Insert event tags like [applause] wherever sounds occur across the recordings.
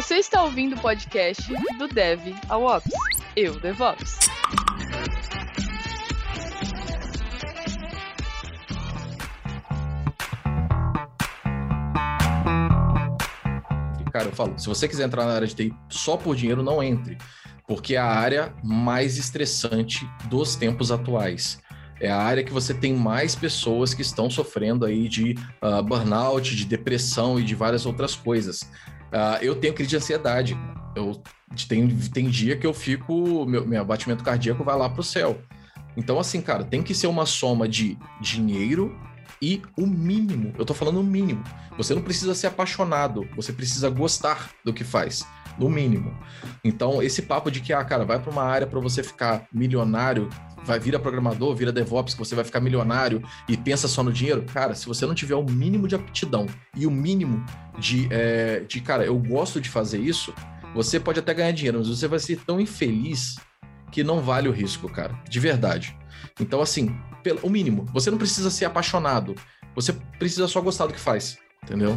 Você está ouvindo o podcast do Dev ao Ops. Eu, DevOps. Cara, eu falo, se você quiser entrar na área de TI só por dinheiro, não entre, porque é a área mais estressante dos tempos atuais. É a área que você tem mais pessoas que estão sofrendo aí de uh, burnout, de depressão e de várias outras coisas. Uh, eu tenho crise de ansiedade. Eu tem, tem dia que eu fico, meu, meu batimento cardíaco vai lá para o céu. Então, assim, cara, tem que ser uma soma de dinheiro e o mínimo. Eu tô falando o mínimo. Você não precisa ser apaixonado, você precisa gostar do que faz, no mínimo. Então, esse papo de que, ah, cara, vai para uma área para você ficar milionário, vai vir a programador, vira DevOps, que você vai ficar milionário e pensa só no dinheiro. Cara, se você não tiver o mínimo de aptidão e o mínimo de, é, de cara, eu gosto de fazer isso, você pode até ganhar dinheiro, mas você vai ser tão infeliz que não vale o risco, cara. De verdade. Então, assim, pelo, o mínimo. Você não precisa ser apaixonado. Você precisa só gostar do que faz. Entendeu?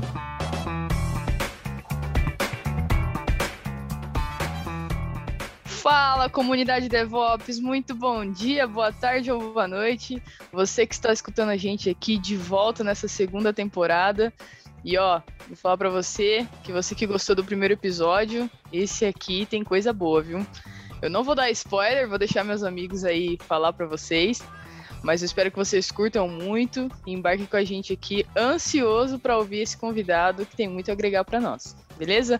Fala, comunidade DevOps, muito bom dia, boa tarde ou boa noite. Você que está escutando a gente aqui de volta nessa segunda temporada. E ó, vou falar para você que você que gostou do primeiro episódio, esse aqui tem coisa boa, viu? Eu não vou dar spoiler, vou deixar meus amigos aí falar para vocês. Mas eu espero que vocês curtam muito e embarquem com a gente aqui, ansioso para ouvir esse convidado que tem muito a agregar para nós. Beleza?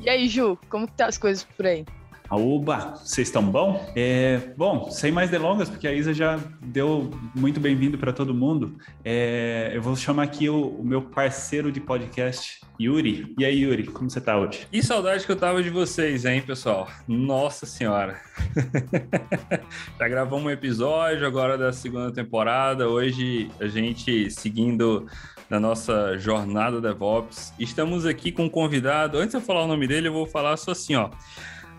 E aí, Ju, como que tá as coisas por aí? Aoba, vocês estão bom? É, bom, sem mais delongas, porque a Isa já deu muito bem-vindo para todo mundo. É, eu vou chamar aqui o, o, meu parceiro de podcast, Yuri. E aí, Yuri, como você está hoje? Que saudade que eu tava de vocês, hein, pessoal? Nossa Senhora! [laughs] já gravamos um episódio agora da segunda temporada. Hoje a gente seguindo na nossa jornada DevOps. Estamos aqui com um convidado. Antes de eu falar o nome dele, eu vou falar só assim, ó.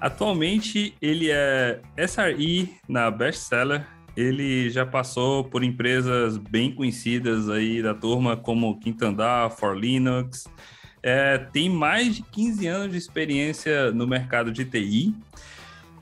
Atualmente ele é SRE na Bestseller. Ele já passou por empresas bem conhecidas aí da turma, como Quintandar, For Linux. É, tem mais de 15 anos de experiência no mercado de TI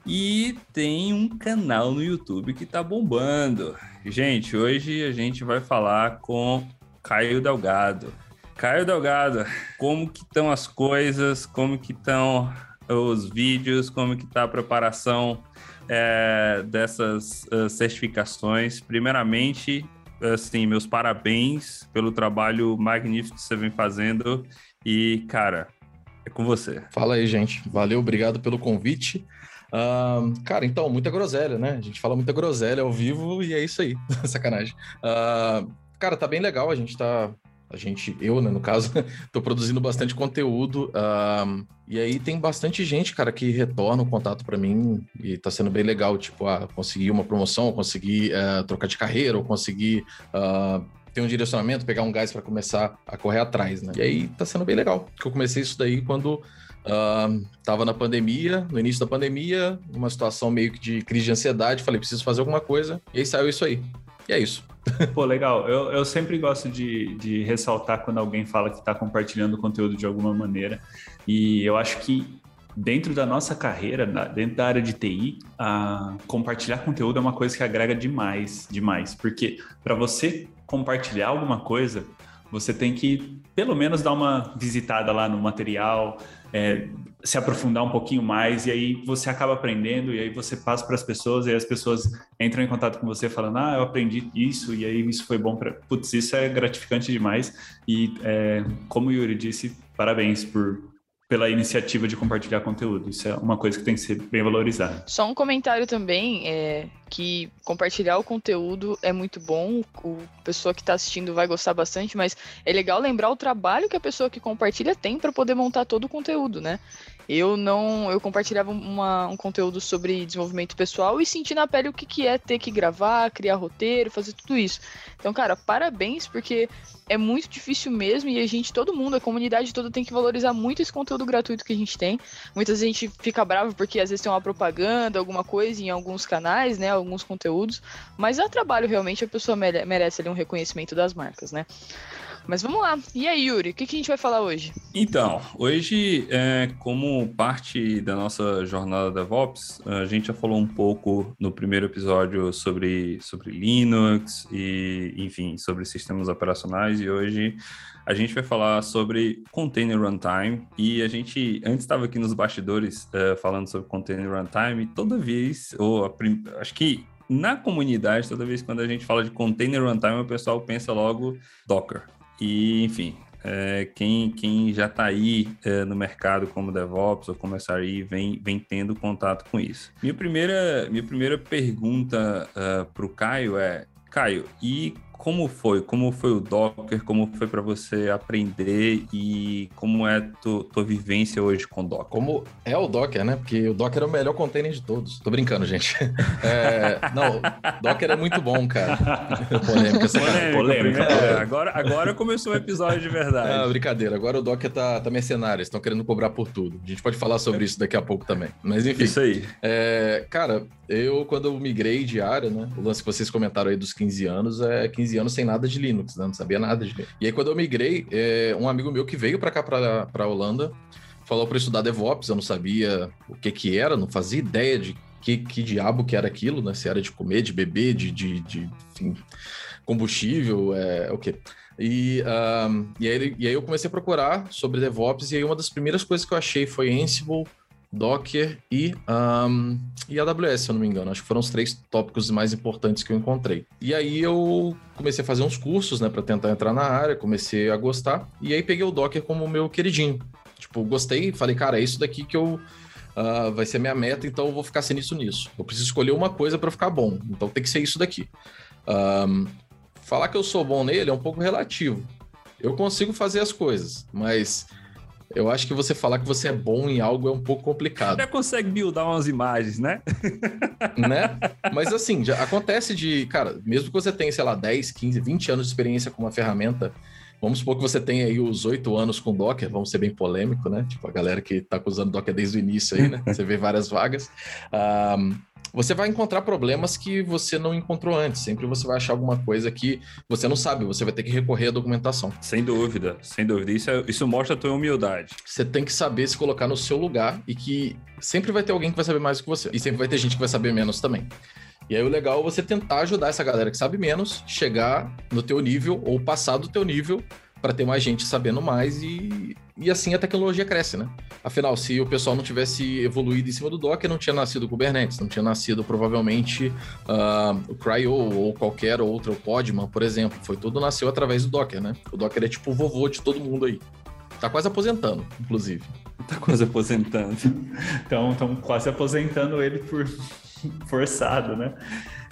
e tem um canal no YouTube que tá bombando. Gente, hoje a gente vai falar com Caio Delgado. Caio Delgado, como que estão as coisas? Como que estão os vídeos, como que está a preparação é, dessas uh, certificações. Primeiramente, assim, meus parabéns pelo trabalho magnífico que você vem fazendo e, cara, é com você. Fala aí, gente. Valeu, obrigado pelo convite. Uh, cara, então, muita groselha, né? A gente fala muita groselha ao vivo e é isso aí. [laughs] Sacanagem. Uh, cara, tá bem legal. A gente tá a gente, eu, né, no caso, [laughs] tô produzindo bastante conteúdo. E aí tem bastante gente, cara, que retorna o contato para mim e tá sendo bem legal. Tipo, ah, conseguir uma promoção, conseguir uh, trocar de carreira, ou conseguir uh, ter um direcionamento, pegar um gás para começar a correr atrás, né? E aí tá sendo bem legal. Porque eu comecei isso daí quando Uh, tava na pandemia, no início da pandemia, uma situação meio que de crise de ansiedade. Falei, preciso fazer alguma coisa. E aí saiu isso aí. E é isso. [laughs] Pô, legal. Eu, eu sempre gosto de, de ressaltar quando alguém fala que está compartilhando conteúdo de alguma maneira. E eu acho que dentro da nossa carreira, dentro da área de TI, a compartilhar conteúdo é uma coisa que agrega demais, demais. Porque para você compartilhar alguma coisa, você tem que pelo menos dar uma visitada lá no material, é, se aprofundar um pouquinho mais, e aí você acaba aprendendo, e aí você passa para as pessoas, e as pessoas entram em contato com você falando, ah, eu aprendi isso, e aí isso foi bom para. Putz, isso é gratificante demais. E é, como o Yuri disse, parabéns por pela iniciativa de compartilhar conteúdo. Isso é uma coisa que tem que ser bem valorizada. Só um comentário também é que compartilhar o conteúdo é muito bom, o pessoa que está assistindo vai gostar bastante, mas é legal lembrar o trabalho que a pessoa que compartilha tem para poder montar todo o conteúdo, né? Eu não, eu compartilhava uma, um conteúdo sobre desenvolvimento pessoal e senti na pele o que, que é ter que gravar, criar roteiro, fazer tudo isso. Então, cara, parabéns, porque é muito difícil mesmo e a gente, todo mundo, a comunidade toda tem que valorizar muito esse conteúdo gratuito que a gente tem. Muitas vezes a gente fica bravo porque às vezes tem uma propaganda, alguma coisa em alguns canais, né, alguns conteúdos, mas é trabalho realmente, a pessoa merece ali um reconhecimento das marcas, né? Mas vamos lá. E aí, Yuri, o que, que a gente vai falar hoje? Então, hoje, é, como parte da nossa jornada DevOps, a gente já falou um pouco no primeiro episódio sobre, sobre Linux e, enfim, sobre sistemas operacionais. E hoje a gente vai falar sobre Container Runtime. E a gente, antes estava aqui nos bastidores uh, falando sobre Container Runtime, toda vez, ou prim... acho que na comunidade, toda vez quando a gente fala de Container Runtime, o pessoal pensa logo Docker. E, enfim, é, quem, quem já está aí é, no mercado como DevOps ou como SRE vem, vem tendo contato com isso. Minha primeira, minha primeira pergunta uh, é, para o Caio é, Caio, e como foi? Como foi o Docker? Como foi para você aprender e como é tu, tua vivência hoje com Docker? Como é o Docker, né? Porque o Docker é o melhor container de todos. Tô brincando, gente. [laughs] É, não, Docker é muito bom, cara. [laughs] Polêmica, polêmica, polêmica. É, agora, agora começou o episódio de verdade. Ah, brincadeira. Agora o Docker tá, tá mercenário. Estão querendo cobrar por tudo. A gente pode falar sobre isso daqui a pouco também. Mas enfim. Isso aí. É, cara, eu quando eu migrei de área, né? O lance que vocês comentaram aí dos 15 anos é 15 15 anos sem nada de Linux, né? Não sabia nada de Linux. E aí, quando eu migrei, é, um amigo meu que veio para cá, para a Holanda, falou para estudar DevOps. Eu não sabia o que que era, não fazia ideia de que, que diabo que era aquilo, né? Se era de comer, de beber, de, de, de enfim, combustível, é, o quê? E, um, e, aí, e aí eu comecei a procurar sobre DevOps, e aí uma das primeiras coisas que eu achei foi Ansible, Docker e, um, e AWS, se eu não me engano. Acho que foram os três tópicos mais importantes que eu encontrei. E aí eu comecei a fazer uns cursos, né, para tentar entrar na área, comecei a gostar, e aí peguei o Docker como meu queridinho. Tipo, gostei, falei, cara, é isso daqui que eu. Uh, vai ser minha meta, então eu vou ficar sem isso nisso. Eu preciso escolher uma coisa para ficar bom, então tem que ser isso daqui. Um, falar que eu sou bom nele é um pouco relativo. Eu consigo fazer as coisas, mas eu acho que você falar que você é bom em algo é um pouco complicado. Já consegue buildar umas imagens, né? [laughs] né? Mas assim, já acontece de, cara, mesmo que você tenha, sei lá, 10, 15, 20 anos de experiência com uma ferramenta, vamos supor que você tenha aí os 8 anos com Docker, vamos ser bem polêmico, né? Tipo, a galera que tá usando Docker desde o início aí, né? [laughs] Você vê várias vagas. Um, você vai encontrar problemas que você não encontrou antes. Sempre você vai achar alguma coisa que você não sabe, você vai ter que recorrer à documentação. Sem dúvida, sem dúvida. Isso, é, isso mostra a tua humildade. Você tem que saber se colocar no seu lugar e que sempre vai ter alguém que vai saber mais do que você. E sempre vai ter gente que vai saber menos também. E aí o legal é você tentar ajudar essa galera que sabe menos, chegar no teu nível ou passar do teu nível para ter mais gente sabendo mais e, e assim a tecnologia cresce, né? Afinal, se o pessoal não tivesse evoluído em cima do Docker, não tinha nascido o Kubernetes, não tinha nascido provavelmente uh, o CRY-O ou qualquer outro, o Podman, por exemplo. Foi tudo nasceu através do Docker, né? O Docker é tipo o vovô de todo mundo aí. Tá quase aposentando, inclusive. Tá quase aposentando. Então, estão quase aposentando ele por [laughs] forçado, né?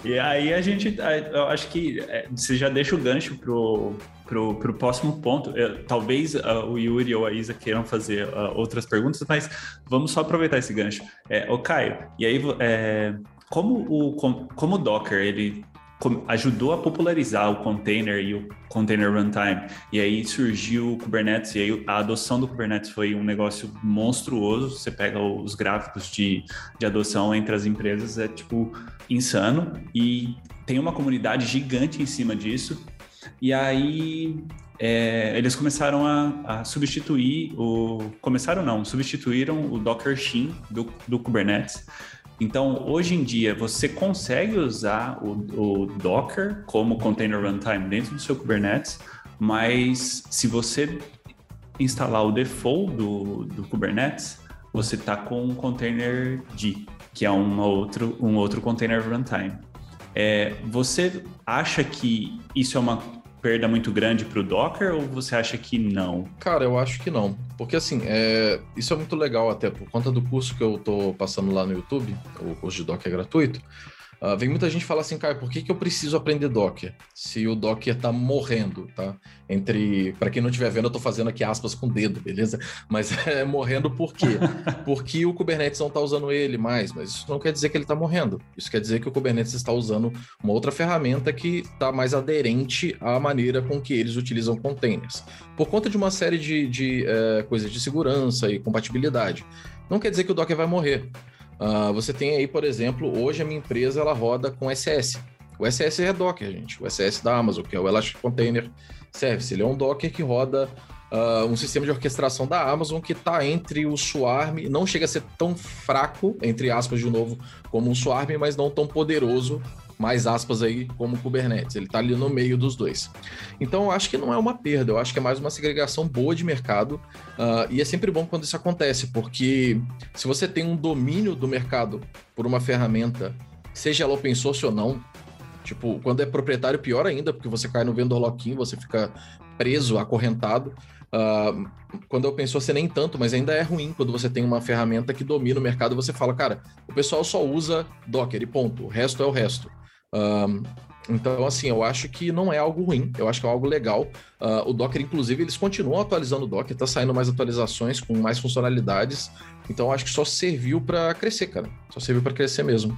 E aí a gente, eu acho que é, você já deixa o gancho pro, pro, pro próximo ponto. Talvez uh, o Yuri ou a Isa queiram fazer uh, outras perguntas, mas vamos só aproveitar esse gancho. É, o Caio, e aí é, como o como o Docker ele ajudou a popularizar o container e o container runtime. E aí surgiu o Kubernetes, e aí a adoção do Kubernetes foi um negócio monstruoso. Você pega os gráficos de, de adoção entre as empresas, é tipo insano. E tem uma comunidade gigante em cima disso. E aí é, eles começaram a, a, substituir o. Começaram não, substituíram o Docker Shim do, do Kubernetes então, hoje em dia, você consegue usar o, o, Docker como container runtime dentro do seu Kubernetes, mas se você instalar o default do, do Kubernetes, você está com um container D, que é um outro, um outro container runtime. É, você acha que isso é uma perda muito grande para o Docker ou você acha que não? Cara, eu acho que não. Porque assim, é... isso é muito legal até por conta do curso que eu tô passando lá no YouTube, o curso de Docker é gratuito. Uh, vem muita gente falar assim, cara, por que, que eu preciso aprender Docker? Se o Docker tá morrendo, tá? Entre. para quem não estiver vendo, eu tô fazendo aqui aspas com o dedo, beleza? Mas [laughs] é morrendo por quê? [laughs] Porque o Kubernetes não tá usando ele mais, mas isso não quer dizer que ele tá morrendo. Isso quer dizer que o Kubernetes está usando uma outra ferramenta que tá mais aderente à maneira com que eles utilizam containers. Por conta de uma série de, de uh, coisas de segurança e compatibilidade. Não quer dizer que o Docker vai morrer. Uh, você tem aí, por exemplo, hoje a minha empresa ela roda com SS. O SS é Docker, gente. O SS da Amazon, que é o Elastic Container Service. Ele é um Docker que roda uh, um sistema de orquestração da Amazon que está entre o Swarm, não chega a ser tão fraco, entre aspas, de novo, como um Swarm, mas não tão poderoso mais aspas aí, como Kubernetes. Ele está ali no meio dos dois. Então, eu acho que não é uma perda, eu acho que é mais uma segregação boa de mercado. Uh, e é sempre bom quando isso acontece, porque se você tem um domínio do mercado por uma ferramenta, seja ela open source ou não, tipo, quando é proprietário, pior ainda, porque você cai no vendor lock-in, você fica preso, acorrentado. Uh, quando eu penso assim, nem tanto, mas ainda é ruim quando você tem uma ferramenta que domina o mercado você fala, cara, o pessoal só usa Docker e ponto, o resto é o resto. Um, então, assim, eu acho que não é algo ruim, eu acho que é algo legal. Uh, o Docker, inclusive, eles continuam atualizando o Docker, tá saindo mais atualizações com mais funcionalidades. Então, acho que só serviu para crescer, cara. Só serviu para crescer mesmo.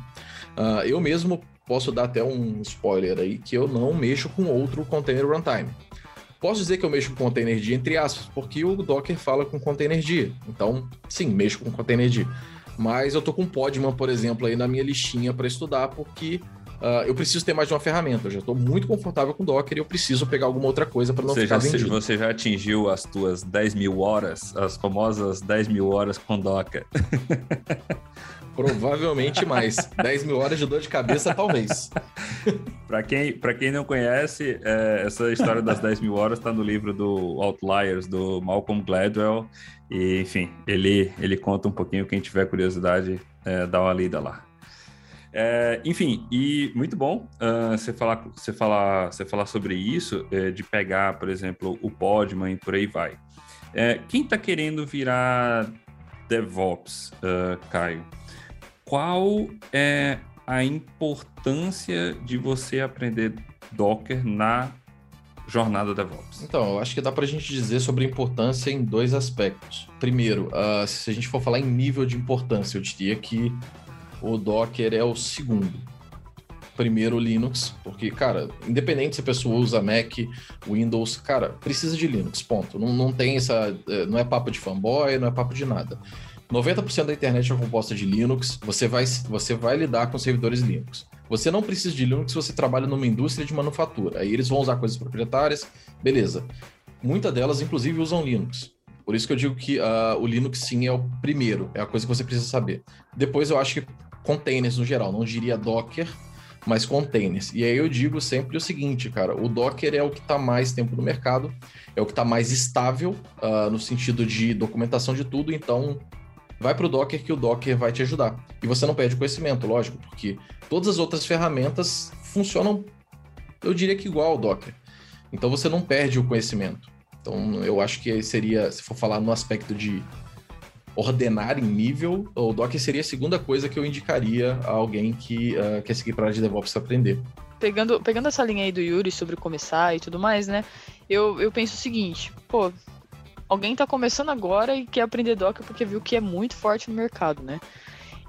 Uh, eu mesmo posso dar até um spoiler aí que eu não mexo com outro container runtime. Posso dizer que eu mexo com container entre aspas, porque o Docker fala com container Então, sim, mexo com container Mas eu tô com Podman, por exemplo, aí na minha listinha para estudar, porque Uh, eu preciso ter mais de uma ferramenta. Eu já estou muito confortável com Docker e eu preciso pegar alguma outra coisa para não você ficar já, vendido. Você já atingiu as tuas 10 mil horas, as famosas 10 mil horas com Docker? [laughs] Provavelmente mais. 10 mil horas de dor de cabeça, talvez. [laughs] para quem, quem não conhece, é, essa história das 10 mil horas está no livro do Outliers, do Malcolm Gladwell. E, enfim, ele, ele conta um pouquinho. Quem tiver curiosidade, é, dá uma lida lá. É, enfim, e muito bom uh, você, falar, você, falar, você falar sobre isso, é, de pegar, por exemplo, o Podman e por aí vai. É, quem está querendo virar DevOps, uh, Caio, qual é a importância de você aprender Docker na jornada DevOps? Então, eu acho que dá para a gente dizer sobre a importância em dois aspectos. Primeiro, uh, se a gente for falar em nível de importância, eu diria que o Docker é o segundo. Primeiro Linux, porque, cara, independente se a pessoa usa Mac, Windows, cara, precisa de Linux, ponto. Não, não tem essa. É, não é papo de fanboy, não é papo de nada. 90% da internet é composta de Linux, você vai, você vai lidar com servidores Linux. Você não precisa de Linux se você trabalha numa indústria de manufatura. Aí eles vão usar coisas proprietárias, beleza. Muitas delas, inclusive, usam Linux. Por isso que eu digo que uh, o Linux sim é o primeiro, é a coisa que você precisa saber. Depois eu acho que containers no geral, não diria Docker, mas containers. E aí eu digo sempre o seguinte, cara, o Docker é o que está mais tempo no mercado, é o que está mais estável uh, no sentido de documentação de tudo, então vai para o Docker que o Docker vai te ajudar. E você não perde conhecimento, lógico, porque todas as outras ferramentas funcionam, eu diria que igual ao Docker. Então você não perde o conhecimento. Então eu acho que seria, se for falar no aspecto de ordenar em nível, o Docker seria a segunda coisa que eu indicaria a alguém que uh, quer seguir para a área de DevOps aprender. Pegando, pegando essa linha aí do Yuri sobre começar e tudo mais, né? Eu, eu penso o seguinte, pô, alguém tá começando agora e quer aprender Docker porque viu que é muito forte no mercado, né?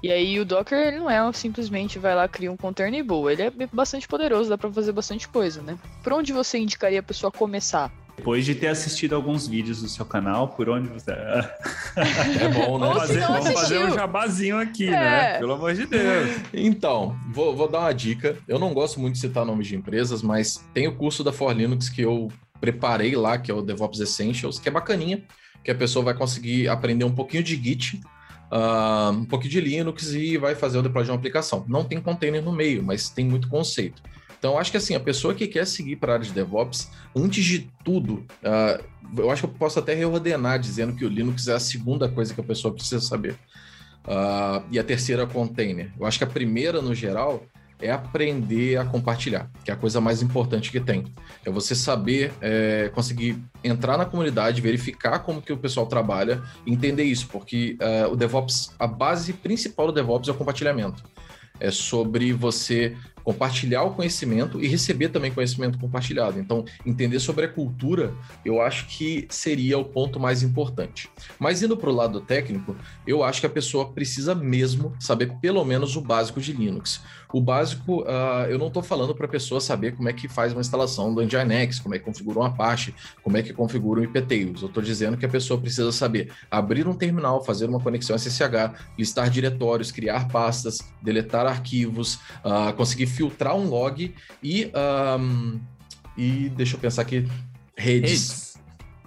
E aí o Docker ele não é simplesmente vai lá cria um container e boa, ele é bastante poderoso, dá para fazer bastante coisa, né? Por onde você indicaria a pessoa começar? Depois de ter assistido alguns vídeos do seu canal, por onde você. é bom, né? Fazer, vamos fazer um jabazinho aqui, né? é. né? Pelo amor de Deus. Então, vou, vou dar uma dica. Eu não gosto muito de citar nomes de empresas, mas tem o curso da For Linux que eu preparei lá, que é o DevOps Essentials, que é bacaninha, que a pessoa vai conseguir aprender um pouquinho de Git, uh, um pouquinho de Linux e vai fazer o deploy de uma aplicação. Não tem container no meio, mas tem muito conceito. Então, acho que assim, a pessoa que quer seguir para a área de DevOps, antes de tudo, uh, eu acho que eu posso até reordenar dizendo que o Linux é a segunda coisa que a pessoa precisa saber. Uh, e a terceira, container. Eu acho que a primeira, no geral, é aprender a compartilhar, que é a coisa mais importante que tem. É você saber é, conseguir entrar na comunidade, verificar como que o pessoal trabalha, entender isso, porque uh, o DevOps, a base principal do DevOps é o compartilhamento é sobre você compartilhar o conhecimento e receber também conhecimento compartilhado. Então, entender sobre a cultura, eu acho que seria o ponto mais importante. Mas indo para o lado técnico, eu acho que a pessoa precisa mesmo saber pelo menos o básico de Linux. O básico, uh, eu não estou falando para a pessoa saber como é que faz uma instalação do Nginx, como é que configura uma Apache, como é que configura um IPTails. Eu estou dizendo que a pessoa precisa saber abrir um terminal, fazer uma conexão SSH, listar diretórios, criar pastas, deletar arquivos, uh, conseguir filtrar um log e, um, e deixa eu pensar aqui, redes. redes.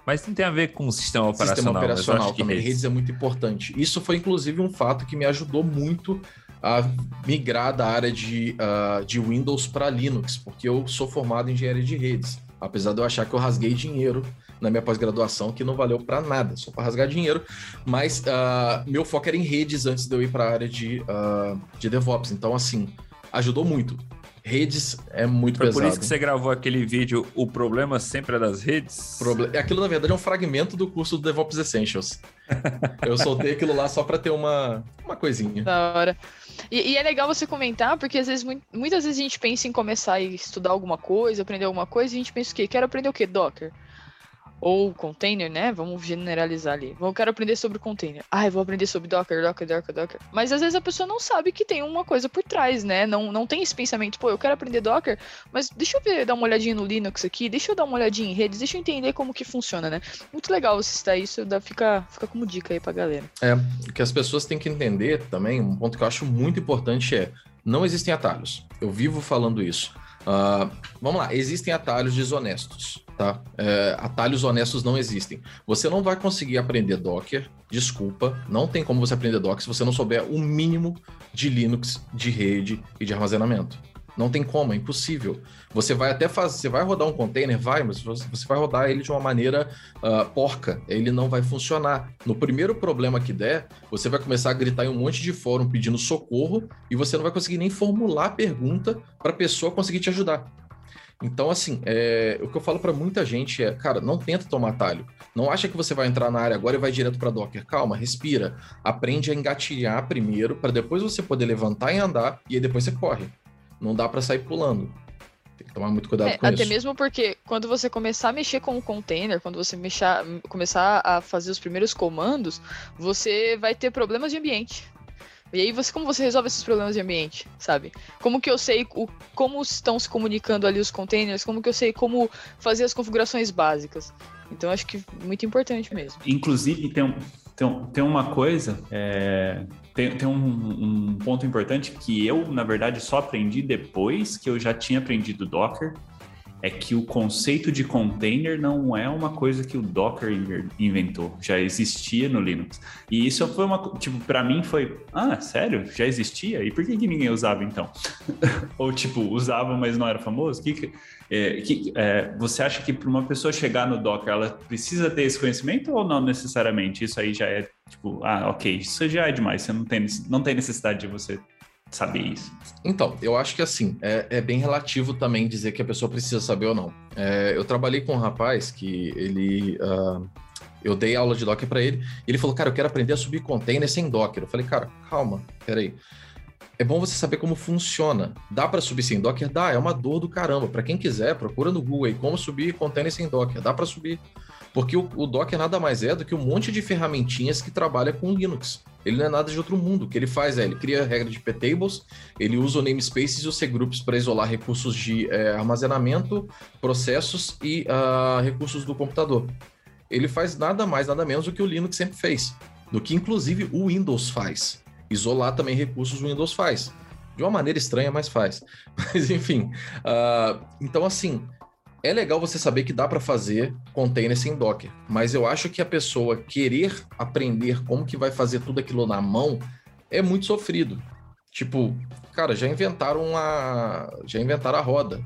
Mas não tem a ver com o sistema operacional. Sistema operacional também. Redes. redes é muito importante. Isso foi, inclusive, um fato que me ajudou muito a migrar da área de, uh, de Windows para Linux, porque eu sou formado em engenharia de redes. Apesar de eu achar que eu rasguei dinheiro na minha pós-graduação, que não valeu para nada, só para rasgar dinheiro. Mas uh, meu foco era em redes antes de eu ir para a área de, uh, de DevOps. Então, assim, ajudou muito. Redes é muito Foi pesado. por isso que você gravou aquele vídeo O Problema Sempre é das Redes? Proble aquilo, na verdade, é um fragmento do curso do DevOps Essentials. [laughs] eu soltei aquilo lá só para ter uma, uma coisinha. Da hora. E, e, é legal você comentar, porque às vezes, muitas vezes a gente pensa em começar a estudar alguma coisa, aprender alguma coisa, e a gente pensa o quê? Quero aprender o quê? Docker ou container, né? Vamos generalizar ali. Eu quero aprender sobre container. Ah, eu vou aprender sobre Docker, Docker, Docker, Docker. Mas às vezes a pessoa não sabe que tem uma coisa por trás, né? Não, não tem esse pensamento, pô, eu quero aprender Docker, mas deixa eu ver, dar uma olhadinha no Linux aqui, deixa eu dar uma olhadinha em redes, deixa eu entender como que funciona, né? Muito legal você citar isso, dá, fica, fica como dica aí pra galera. É, o que as pessoas têm que entender também, um ponto que eu acho muito importante é, não existem atalhos. Eu vivo falando isso. Uh, vamos lá, existem atalhos desonestos tá? É, atalhos honestos não existem. Você não vai conseguir aprender Docker, desculpa, não tem como você aprender Docker se você não souber o mínimo de Linux, de rede e de armazenamento. Não tem como, é impossível. Você vai até fazer, você vai rodar um container, vai, mas você vai rodar ele de uma maneira uh, porca. Ele não vai funcionar. No primeiro problema que der, você vai começar a gritar em um monte de fórum pedindo socorro e você não vai conseguir nem formular a pergunta para a pessoa conseguir te ajudar. Então, assim, é, o que eu falo para muita gente é, cara, não tenta tomar atalho. Não acha que você vai entrar na área agora e vai direto para Docker. Calma, respira. Aprende a engatilhar primeiro, para depois você poder levantar e andar, e aí depois você corre. Não dá para sair pulando. Tem que tomar muito cuidado é, com até isso. Até mesmo porque quando você começar a mexer com o container, quando você mexer, começar a fazer os primeiros comandos, você vai ter problemas de ambiente. E aí, você, como você resolve esses problemas de ambiente, sabe? Como que eu sei o, como estão se comunicando ali os containers? Como que eu sei como fazer as configurações básicas? Então, acho que muito importante mesmo. Inclusive, tem, tem, tem uma coisa, é, tem, tem um, um ponto importante que eu, na verdade, só aprendi depois que eu já tinha aprendido Docker é que o conceito de container não é uma coisa que o Docker inventou, já existia no Linux. E isso foi uma, tipo, para mim foi, ah, sério? Já existia? E por que, que ninguém usava então? [laughs] Ou tipo, usava, mas não era famoso? Que, é, que, é, você acha que para uma pessoa chegar no Docker, ela precisa ter esse conhecimento ou não necessariamente? Isso aí já é tipo, ah, ok, isso já é demais, você não tem, não tem necessidade de você saber isso? Então, eu acho que assim, é, é bem relativo também dizer que a pessoa precisa saber ou não. É, eu trabalhei com um rapaz que ele. Uh, eu dei aula de Docker para ele, e ele falou, cara, eu quero aprender a subir container sem Docker. Eu falei, cara, calma, peraí. É bom você saber como funciona. Dá para subir sem Docker? Dá, é uma dor do caramba. Para quem quiser, procura no Google aí como subir container sem Docker. Dá para subir. Porque o, o Docker nada mais é do que um monte de ferramentinhas que trabalha com Linux. Ele não é nada de outro mundo. O que ele faz é, ele cria regra de ptables, ele usa o namespaces e os cgroups para isolar recursos de é, armazenamento, processos e uh, recursos do computador. Ele faz nada mais, nada menos do que o Linux sempre fez. Do que, inclusive, o Windows faz. Isolar também recursos o Windows faz. De uma maneira estranha, mas faz. [laughs] Mas, enfim. Uh, então, assim, é legal você saber que dá para fazer container sem Docker, mas eu acho que a pessoa querer aprender como que vai fazer tudo aquilo na mão é muito sofrido. Tipo, cara, já inventaram a já inventaram a roda.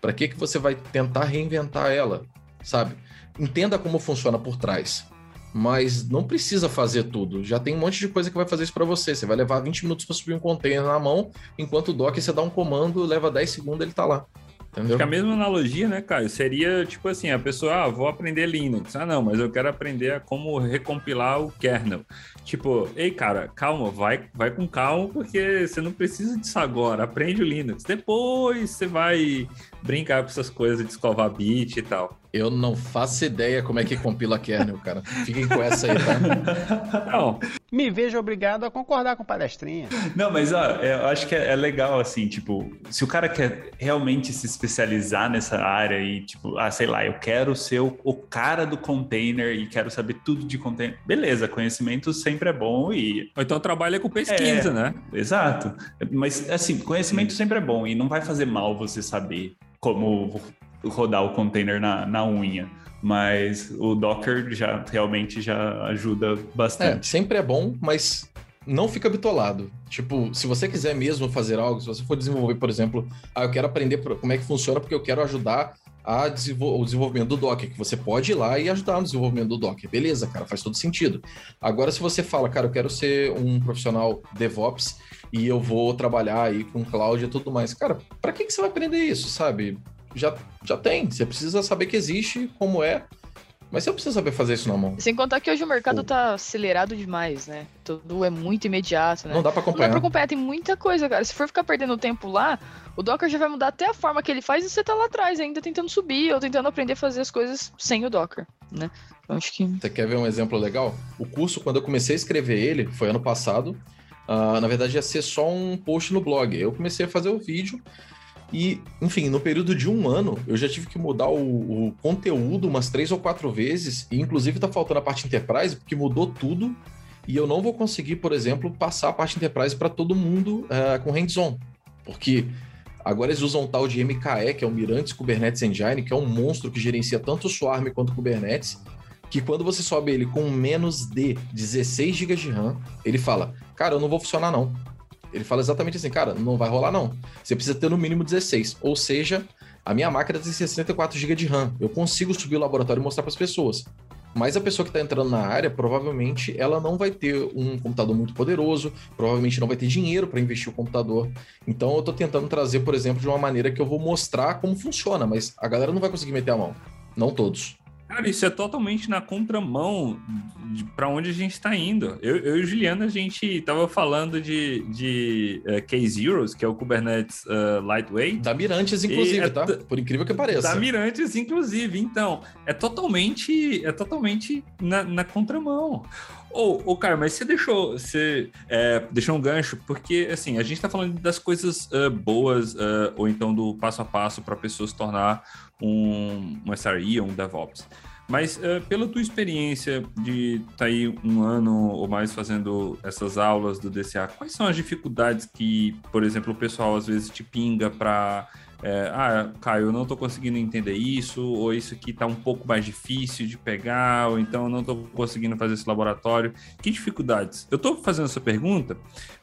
Para que que você vai tentar reinventar ela, sabe? Entenda como funciona por trás. Mas não precisa fazer tudo. Já tem um monte de coisa que vai fazer isso para você. Você vai levar 20 minutos para subir um container na mão, enquanto o Docker você dá um comando, leva 10 segundos, ele tá lá. Entendeu? Acho que a mesma analogia, né, Caio? Seria tipo assim: a pessoa, ah, vou aprender Linux. Ah, não, mas eu quero aprender a como recompilar o kernel. Tipo, ei, cara, calma, vai, vai com calma, porque você não precisa disso agora. Aprende o Linux. Depois você vai brincar com essas coisas de escovar bit e tal. Eu não faço ideia como é que compila kernel, cara. Fiquem com essa aí, tá? [laughs] Não. Me vejo obrigado a concordar com palestrinha. Não, mas ó, eu acho que é, é, legal, assim, tipo, se o cara quer realmente se especializar nessa área e, tipo, ah, sei lá, eu quero ser o, o cara do container e quero saber tudo de container. Beleza, conhecimento sempre é bom e. Ou então trabalha com pesquisa, é, né? Exato. Mas, assim, conhecimento sempre é bom e não vai fazer mal você saber como rodar o container na, na unha. Mas o Docker já realmente já ajuda bastante. É, sempre é bom, mas não fica bitolado. Tipo, se você quiser mesmo fazer algo, se você for desenvolver, por exemplo, ah, eu quero aprender como é que funciona porque eu quero ajudar a desenvol o desenvolvimento do Docker, que você pode ir lá e ajudar no desenvolvimento do Docker. Beleza, cara, faz todo sentido. Agora, se você fala, cara, eu quero ser um profissional DevOps e eu vou trabalhar aí com cloud e tudo mais, cara, para que, que você vai aprender isso, sabe? Já, já tem. Você precisa saber que existe, como é. Mas você precisa saber fazer isso na mão. Sem contar que hoje o mercado tá acelerado demais, né? Tudo é muito imediato, né? Não dá pra acompanhar. Não dá pra acompanhar, tem muita coisa, cara. Se for ficar perdendo tempo lá, o Docker já vai mudar até a forma que ele faz e você tá lá atrás ainda tentando subir ou tentando aprender a fazer as coisas sem o Docker, né? Então, acho que... Você quer ver um exemplo legal? O curso, quando eu comecei a escrever ele, foi ano passado. Uh, na verdade, ia ser só um post no blog. Eu comecei a fazer o vídeo e, enfim, no período de um ano, eu já tive que mudar o, o conteúdo umas três ou quatro vezes, e inclusive tá faltando a parte Enterprise, porque mudou tudo, e eu não vou conseguir, por exemplo, passar a parte Enterprise para todo mundo uh, com hands-on, porque agora eles usam um tal de MKE, que é o Mirantes Kubernetes Engine, que é um monstro que gerencia tanto o Swarm quanto o Kubernetes, que quando você sobe ele com menos de 16 GB de RAM, ele fala, cara, eu não vou funcionar não. Ele fala exatamente assim, cara, não vai rolar não. Você precisa ter no mínimo 16. Ou seja, a minha máquina tem 64 GB de RAM. Eu consigo subir o laboratório e mostrar para as pessoas. Mas a pessoa que está entrando na área, provavelmente ela não vai ter um computador muito poderoso, provavelmente não vai ter dinheiro para investir o computador. Então eu estou tentando trazer, por exemplo, de uma maneira que eu vou mostrar como funciona, mas a galera não vai conseguir meter a mão. Não todos. Cara, isso é totalmente na contramão para onde a gente está indo. Eu, eu, e o Juliano, a gente estava falando de, de uh, K-Zeros, que é o Kubernetes uh, Lightweight. Da Mirantes, inclusive, é, tá? Por incrível que pareça. Da Mirantes, inclusive. Então, é totalmente, é totalmente na, na contramão. Ô, oh, oh, cara, mas você deixou, você é, deixou um gancho, porque assim, a gente está falando das coisas uh, boas, uh, ou então do passo a passo para a pessoa se tornar um, um SRE ou um DevOps. Mas uh, pela tua experiência de estar tá aí um ano ou mais fazendo essas aulas do DCA, quais são as dificuldades que, por exemplo, o pessoal às vezes te pinga para é, ah, Caio, eu não estou conseguindo entender isso, ou isso aqui está um pouco mais difícil de pegar, ou então eu não estou conseguindo fazer esse laboratório. Que dificuldades? Eu estou fazendo essa pergunta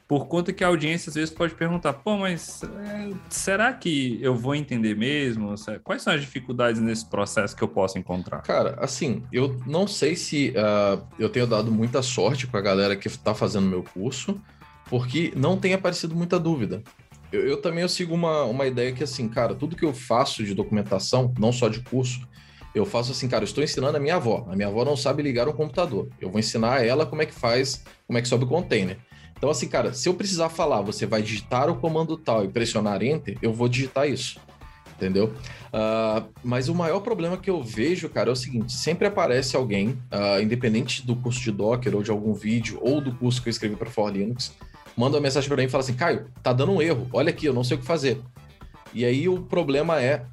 por conta que a audiência às vezes pode perguntar, pô, mas é, será que eu vou entender mesmo? Quais são as dificuldades nesse processo que eu posso encontrar? Cara, assim, eu não sei se uh, eu tenho dado muita sorte com a galera que está fazendo meu curso, porque não tem aparecido muita dúvida. Eu, eu, também eu sigo uma, uma ideia que, assim, cara, tudo que eu faço de documentação, não só de curso, eu faço assim, cara, eu estou ensinando a minha avó. A minha avó não sabe ligar um computador. Eu vou ensinar a ela como é que faz, como é que sobe o container. Então, assim, cara, se eu precisar falar, você vai digitar o comando tal e pressionar Enter, eu vou digitar isso. Entendeu? Uh, mas o maior problema que eu vejo, cara, é o seguinte: sempre aparece alguém, uh, independente do curso de Docker ou de algum vídeo, ou do curso que eu escrevi para For Linux, manda uma mensagem para mim e fala assim: Caio, tá dando um erro, olha aqui, eu não sei o que fazer. E aí o problema é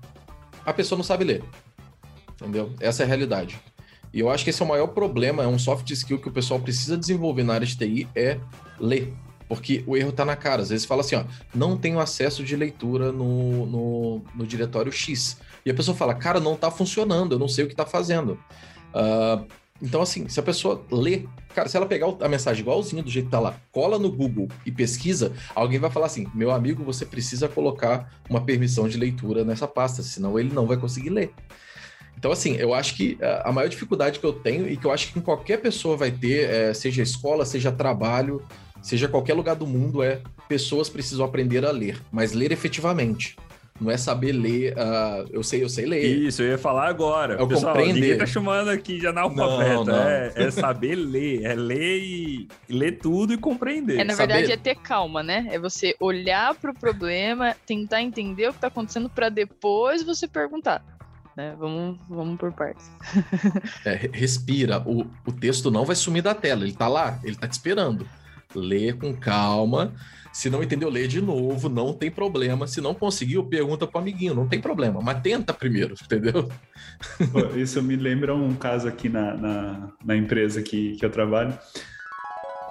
a pessoa não sabe ler. Entendeu? Essa é a realidade. E eu acho que esse é o maior problema, é um soft skill que o pessoal precisa desenvolver na área de TI, é ler. Porque o erro tá na cara. Às vezes fala assim, ó, não tenho acesso de leitura no, no, no diretório X. E a pessoa fala, cara, não tá funcionando, eu não sei o que tá fazendo. Uh, então, assim, se a pessoa lê, cara, se ela pegar a mensagem igualzinha do jeito que tá lá, cola no Google e pesquisa, alguém vai falar assim: meu amigo, você precisa colocar uma permissão de leitura nessa pasta, senão ele não vai conseguir ler. Então, assim, eu acho que eh, a maior dificuldade que eu tenho e que eu acho que qualquer pessoa vai ter, é, seja escola, seja trabalho, seja qualquer lugar do mundo, é pessoas precisam aprender a ler, mas ler efetivamente. Não é saber ler. Uh, eu sei, eu sei ler. Isso, eu ia falar agora. Eu Pessoal, compreender. ninguém tá chamando aqui de analfabeto. É, é, saber ler. É ler e ler tudo e compreender. É, na saber... verdade, é ter calma, né? É você olhar para o problema, tentar entender o que tá acontecendo para depois você perguntar. Né? Vamos, vamos por partes. [laughs] é, respira. O, o texto não vai sumir da tela. Ele tá lá, ele tá te esperando. Lê com calma se não entendeu, lê de novo, não tem problema. Se não conseguiu, pergunta pro amiguinho, não tem problema, mas tenta primeiro, entendeu? Isso me lembra um caso aqui na, na, na empresa que, que eu trabalho.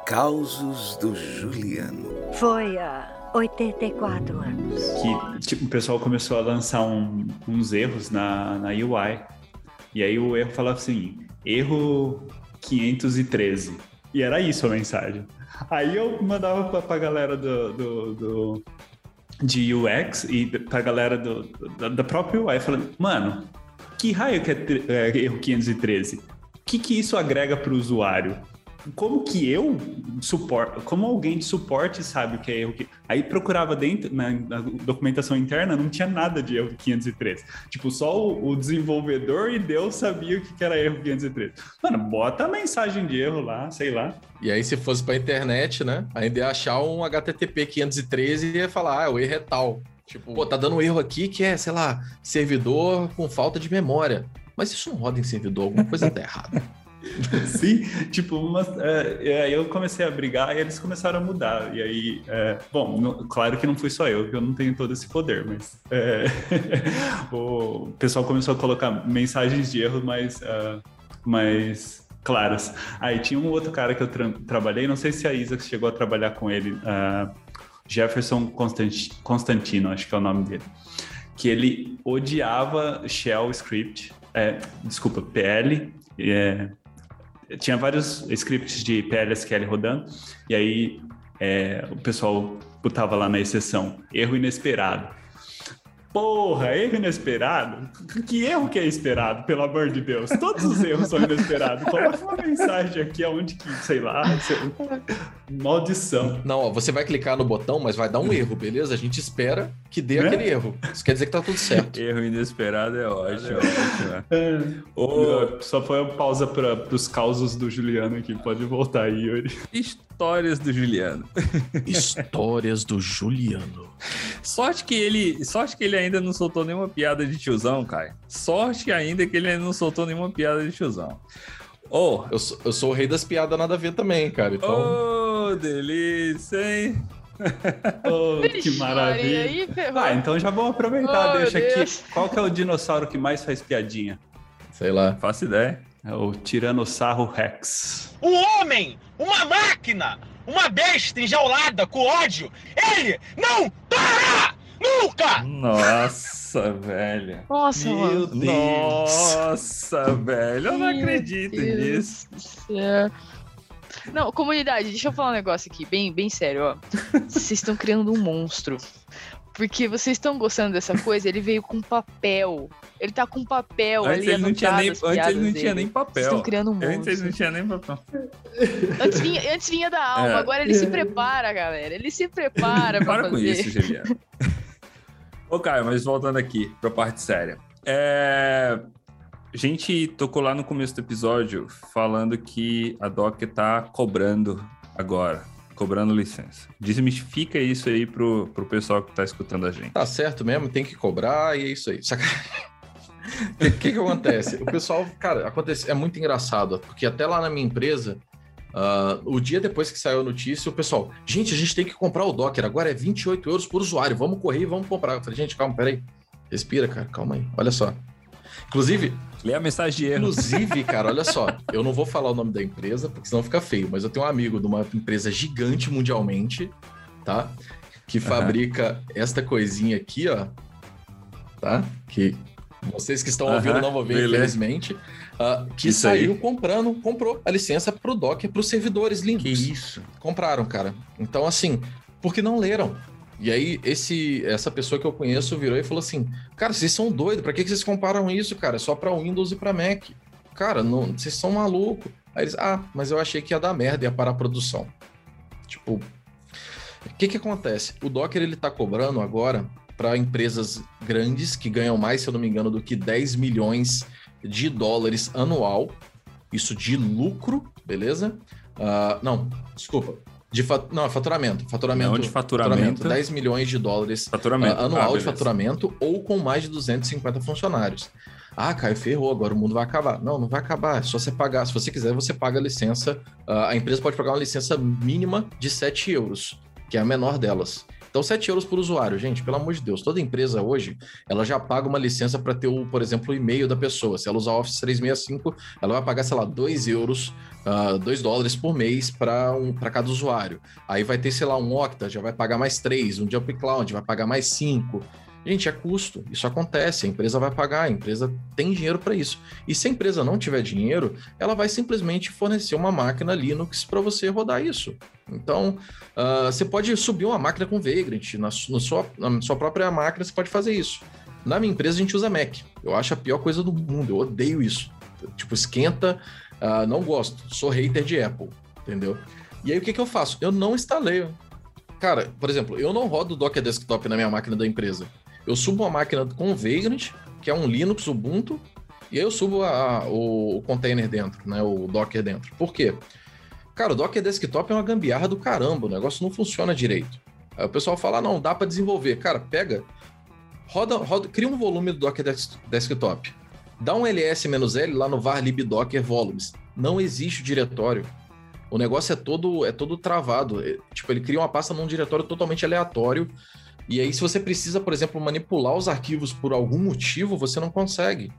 Causos do Juliano. Foi há 84 anos. Que tipo, o pessoal começou a lançar um, uns erros na, na UI. E aí o erro falava assim: erro 513. E era isso a mensagem. Aí eu mandava pra, pra galera do, do, do, de UX e pra galera do, da, da própria UI, falando, mano, que raio que é, é erro 513? O que, que isso agrega para o usuário? Como que eu suporto, como alguém de suporte sabe o que é erro? Que... Aí procurava dentro, na, na, documentação interna, não tinha nada de erro 503. Tipo, só o, o desenvolvedor e Deus sabia o que, que era erro 503. Mano, bota a mensagem de erro lá, sei lá. E aí, se fosse pra internet, né? Ainda ia achar um HTTP 513 e ia falar, ah, o erro é tal. Tipo, pô, tá dando um erro aqui que é, sei lá, servidor com falta de memória. Mas isso não roda em servidor, alguma coisa tá errada. [laughs] Sim, tipo, uma, é, eu comecei a brigar e eles começaram a mudar. E aí, é, bom, claro que não fui só eu, que eu não tenho todo esse poder, mas é, [laughs] o pessoal começou a colocar mensagens de erro mais, uh, mais claras. Aí tinha um outro cara que eu tra trabalhei, não sei se a Isa chegou a trabalhar com ele, uh, Jefferson Constantino, acho que é o nome dele, que ele odiava Shell Script, é, desculpa, PL, é, tinha vários scripts de PLSQL rodando, e aí é, o pessoal botava lá na exceção, erro inesperado. Porra, erro inesperado? Que erro que é esperado, pelo amor de Deus? Todos os erros são inesperados. Coloca uma mensagem aqui aonde que, sei lá, maldição. Não, ó, você vai clicar no botão, mas vai dar um erro, beleza? A gente espera que dê né? aquele erro. Isso quer dizer que tá tudo certo. erro inesperado é ótimo. É. Oh, só foi uma pausa para os causos do Juliano aqui. Pode voltar aí, Yuri. Histórias do Juliano. [laughs] Histórias do Juliano. Sorte que ele, sorte que ele ainda não soltou nenhuma piada de tiozão, Kai. Sorte ainda que ele ainda não soltou nenhuma piada de tiozão. Oh, eu sou, eu sou o rei das piadas nada a ver também, cara. Então... Oh, delícia, hein? [laughs] oh, que maravilha. Aí, ah, então já vamos aproveitar, oh, deixa aqui. Qual que é o dinossauro que mais faz piadinha? Sei lá. Faço ideia. É o Tiranossauro Rex. Um homem! Uma máquina! Uma besta enjaulada com ódio! Ele não para! Nunca! Nossa, velho. Nossa, Meu mano. Deus. Nossa, velho. Eu não acredito nisso. Não, comunidade, deixa eu falar um negócio aqui, bem, bem sério, ó. Vocês estão criando um monstro. Porque vocês estão gostando dessa coisa, ele veio com papel. Ele tá com papel antes ali ele não tinha nem, Antes ele não tinha nem papel. Vocês estão criando um monstro. Antes ele não tinha nem papel. Antes vinha, antes vinha da alma, é. agora ele se prepara, galera. Ele se prepara pra Para fazer. com isso, Juliano. [laughs] Ô, Caio, mas voltando aqui pra parte séria. É... A gente tocou lá no começo do episódio falando que a Doc tá cobrando agora cobrando licença. Desmistifica isso aí pro, pro pessoal que tá escutando a gente. Tá certo mesmo, tem que cobrar e é isso aí. [laughs] O que, que, que acontece? O pessoal, cara, acontece, é muito engraçado, porque até lá na minha empresa, uh, o dia depois que saiu a notícia, o pessoal, gente, a gente tem que comprar o Docker, agora é 28 euros por usuário, vamos correr e vamos comprar. Eu falei, gente, calma, peraí. Respira, cara, calma aí. Olha só. Inclusive. Lê a mensagem de erro. Inclusive, [laughs] cara, olha só. Eu não vou falar o nome da empresa, porque senão fica feio, mas eu tenho um amigo de uma empresa gigante mundialmente, tá? Que fabrica uhum. esta coisinha aqui, ó. Tá? Que vocês que estão ouvindo uhum. não vão ver, Beleza. infelizmente. Uh, que isso saiu aí. comprando, comprou a licença pro Docker para os servidores Linux. Que isso? Compraram, cara. Então, assim, porque não leram. E aí, esse, essa pessoa que eu conheço virou e falou assim: Cara, vocês são doidos, pra que, vocês comparam isso, cara? É só pra Windows e pra Mac. Cara, não, vocês são malucos. Aí eles, ah, mas eu achei que ia dar merda, ia parar a produção. Tipo, o que que acontece? O Docker ele tá cobrando agora para empresas grandes que ganham mais, se eu não me engano, do que 10 milhões de dólares anual. Isso de lucro, beleza? Uh, não, desculpa. De fa... Não, faturamento. Faturamento. Não de faturamento. faturamento 10 milhões de dólares faturamento. Uh, anual ah, de faturamento ou com mais de 250 funcionários. Ah, Caio, ferrou, agora o mundo vai acabar. Não, não vai acabar. É só você pagar. Se você quiser, você paga a licença. Uh, a empresa pode pagar uma licença mínima de 7 euros, que é a menor delas. Então, 7 euros por usuário, gente, pelo amor de Deus. Toda empresa hoje, ela já paga uma licença para ter, o, por exemplo, o e-mail da pessoa. Se ela usar Office 365, ela vai pagar, sei lá, 2 euros, uh, ah, 2 dólares por mês para um, cada usuário. Aí vai ter, sei lá, um Octa, já vai pagar mais 3, um Jump Cloud vai pagar mais 5. Gente, é custo, isso acontece, a empresa vai pagar, a empresa tem dinheiro para isso. E se a empresa não tiver dinheiro, ela vai simplesmente fornecer uma máquina Linux para você rodar isso. Então, uh, você pode subir uma máquina com Vagrant, na, sua, na sua própria máquina você pode fazer isso. Na minha empresa a gente usa Mac, eu acho a pior coisa do mundo, eu odeio isso. Tipo, esquenta, uh, não gosto, sou hater de Apple, entendeu? E aí o que, que eu faço? Eu não instalei. Cara, por exemplo, eu não rodo Docker Desktop na minha máquina da empresa eu subo uma máquina com Vagrant, que é um Linux Ubuntu, e aí eu subo a, o, o, container dentro, né? O Docker dentro. Por quê? Cara, o Docker Desktop é uma gambiarra do caramba, o negócio não funciona direito. Aí o pessoal fala, não, dá para desenvolver. Cara, pega, roda, roda, cria um volume do Docker Desktop. Dá um ls-l lá no var lib docker volumes. Não existe o diretório. O negócio é todo é todo travado. É, tipo, ele cria uma pasta num diretório totalmente aleatório e aí, se você precisa, por exemplo, manipular os arquivos por algum motivo, você não consegue.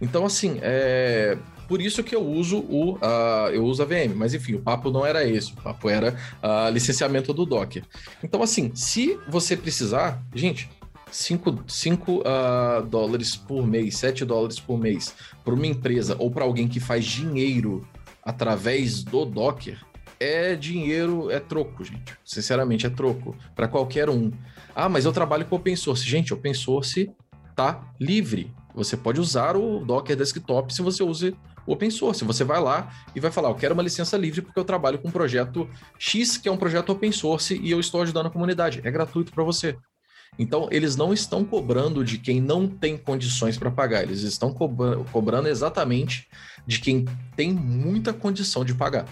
Então, assim, é por isso que eu uso o uh, eu uso a VM. Mas enfim, o papo não era esse, o papo era uh, licenciamento do Docker. Então, assim, se você precisar, gente, 5, 5 uh, dólares por mês, 7 dólares por mês, para uma empresa ou para alguém que faz dinheiro através do Docker, é dinheiro, é troco, gente. Sinceramente, é troco para qualquer um. Ah, mas eu trabalho com open source. Gente, open source tá livre. Você pode usar o Docker Desktop se você use o open source. Você vai lá e vai falar: Eu quero uma licença livre porque eu trabalho com um projeto X, que é um projeto open source, e eu estou ajudando a comunidade. É gratuito para você. Então, eles não estão cobrando de quem não tem condições para pagar, eles estão cobrando exatamente de quem tem muita condição de pagar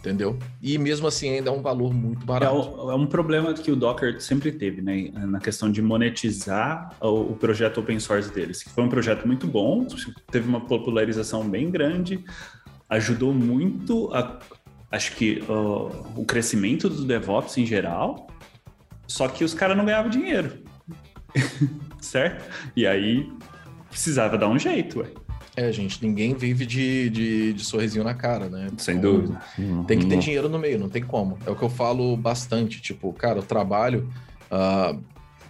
entendeu? E mesmo assim ainda é um valor muito barato. É, é, um problema que o Docker sempre teve, né? Na questão de monetizar o, o, projeto open source deles. Que foi um projeto muito bom, teve uma popularização bem grande, ajudou muito a, acho que uh, o crescimento do DevOps em geral, só que os caras não ganhavam dinheiro. [laughs] certo? E aí precisava dar um jeito, ué. É, gente, ninguém vive de, de, de sorrisinho na cara, né? Sem então, dúvida. Tem que ter uhum. dinheiro no meio, não tem como. É o que eu falo bastante. Tipo, cara, o trabalho. Uh,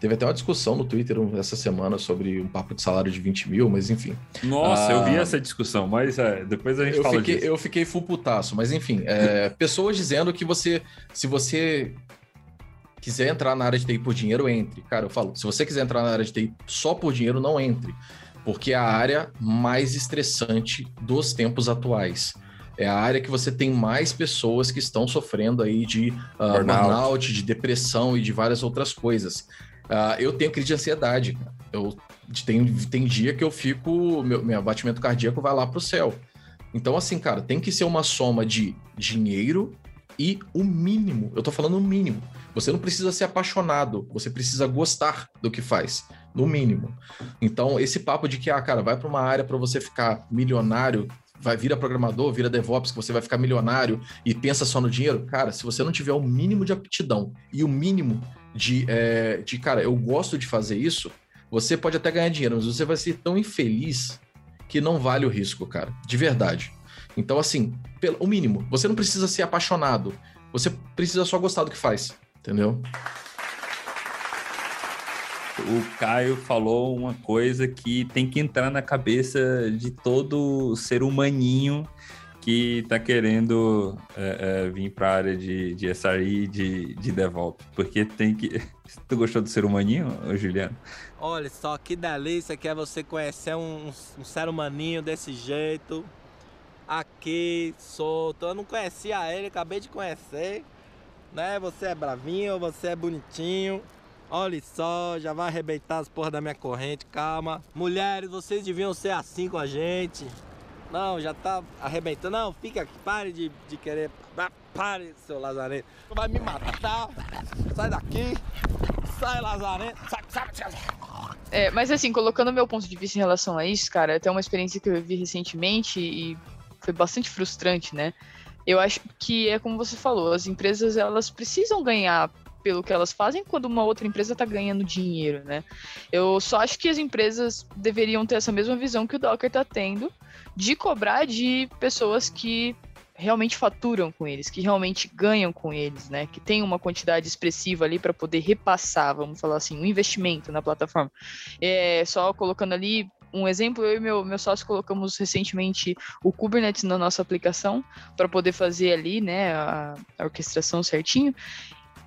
teve até uma discussão no Twitter essa semana sobre um papo de salário de 20 mil, mas enfim. Nossa, uh, eu vi ah, essa discussão, mas é, depois a gente eu fala fiquei, disso. Eu fiquei full putaço, mas enfim. É, [laughs] pessoas dizendo que você. Se você quiser entrar na área de TI por dinheiro, entre. Cara, eu falo, se você quiser entrar na área de TI só por dinheiro, não entre porque é a área mais estressante dos tempos atuais. É a área que você tem mais pessoas que estão sofrendo aí de uh, burnout. burnout, de depressão e de várias outras coisas. Uh, eu tenho crise de ansiedade. Eu tem, tem dia que eu fico, meu, meu batimento cardíaco vai lá para o céu. Então, assim, cara, tem que ser uma soma de dinheiro e o mínimo. Eu tô falando o mínimo. Você não precisa ser apaixonado, você precisa gostar do que faz no mínimo. Então, esse papo de que, ah, cara, vai para uma área para você ficar milionário, vai vira programador, vira DevOps, que você vai ficar milionário e pensa só no dinheiro, cara, se você não tiver o mínimo de aptidão e o mínimo de, é, de cara, eu gosto de fazer isso, você pode até ganhar dinheiro, mas você vai ser tão infeliz que não vale o risco, cara, de verdade. Então, assim, pelo, o mínimo, você não precisa ser apaixonado, você precisa só gostar do que faz, entendeu? O Caio falou uma coisa que tem que entrar na cabeça de todo ser humaninho que está querendo é, é, vir para a área de, de SRI de, de DevOps. Porque tem que. [laughs] Tu gostou do ser humaninho, Juliano? Olha só que delícia que é você conhecer um, um ser humaninho desse jeito. Aqui, solto. Eu não conhecia ele, acabei de conhecer. Né? Você é bravinho, você é bonitinho. Olha só, já vai arrebentar as porra da minha corrente, calma. Mulheres, vocês deviam ser assim com a gente. Não, já tá arrebentando. Não, fica aqui, pare de, de querer. Pare, seu lazarento. Vai me matar. Sai daqui. Sai, lazarento. Sai, sai, sai. É, mas assim, colocando meu ponto de vista em relação a isso, cara, até uma experiência que eu vi recentemente e foi bastante frustrante, né? Eu acho que é como você falou, as empresas elas precisam ganhar pelo que elas fazem quando uma outra empresa está ganhando dinheiro, né? Eu só acho que as empresas deveriam ter essa mesma visão que o Docker está tendo de cobrar de pessoas que realmente faturam com eles, que realmente ganham com eles, né? Que tem uma quantidade expressiva ali para poder repassar, vamos falar assim, um investimento na plataforma. É, só colocando ali um exemplo, eu e meu, meu sócio colocamos recentemente o Kubernetes na nossa aplicação para poder fazer ali, né, a, a orquestração certinho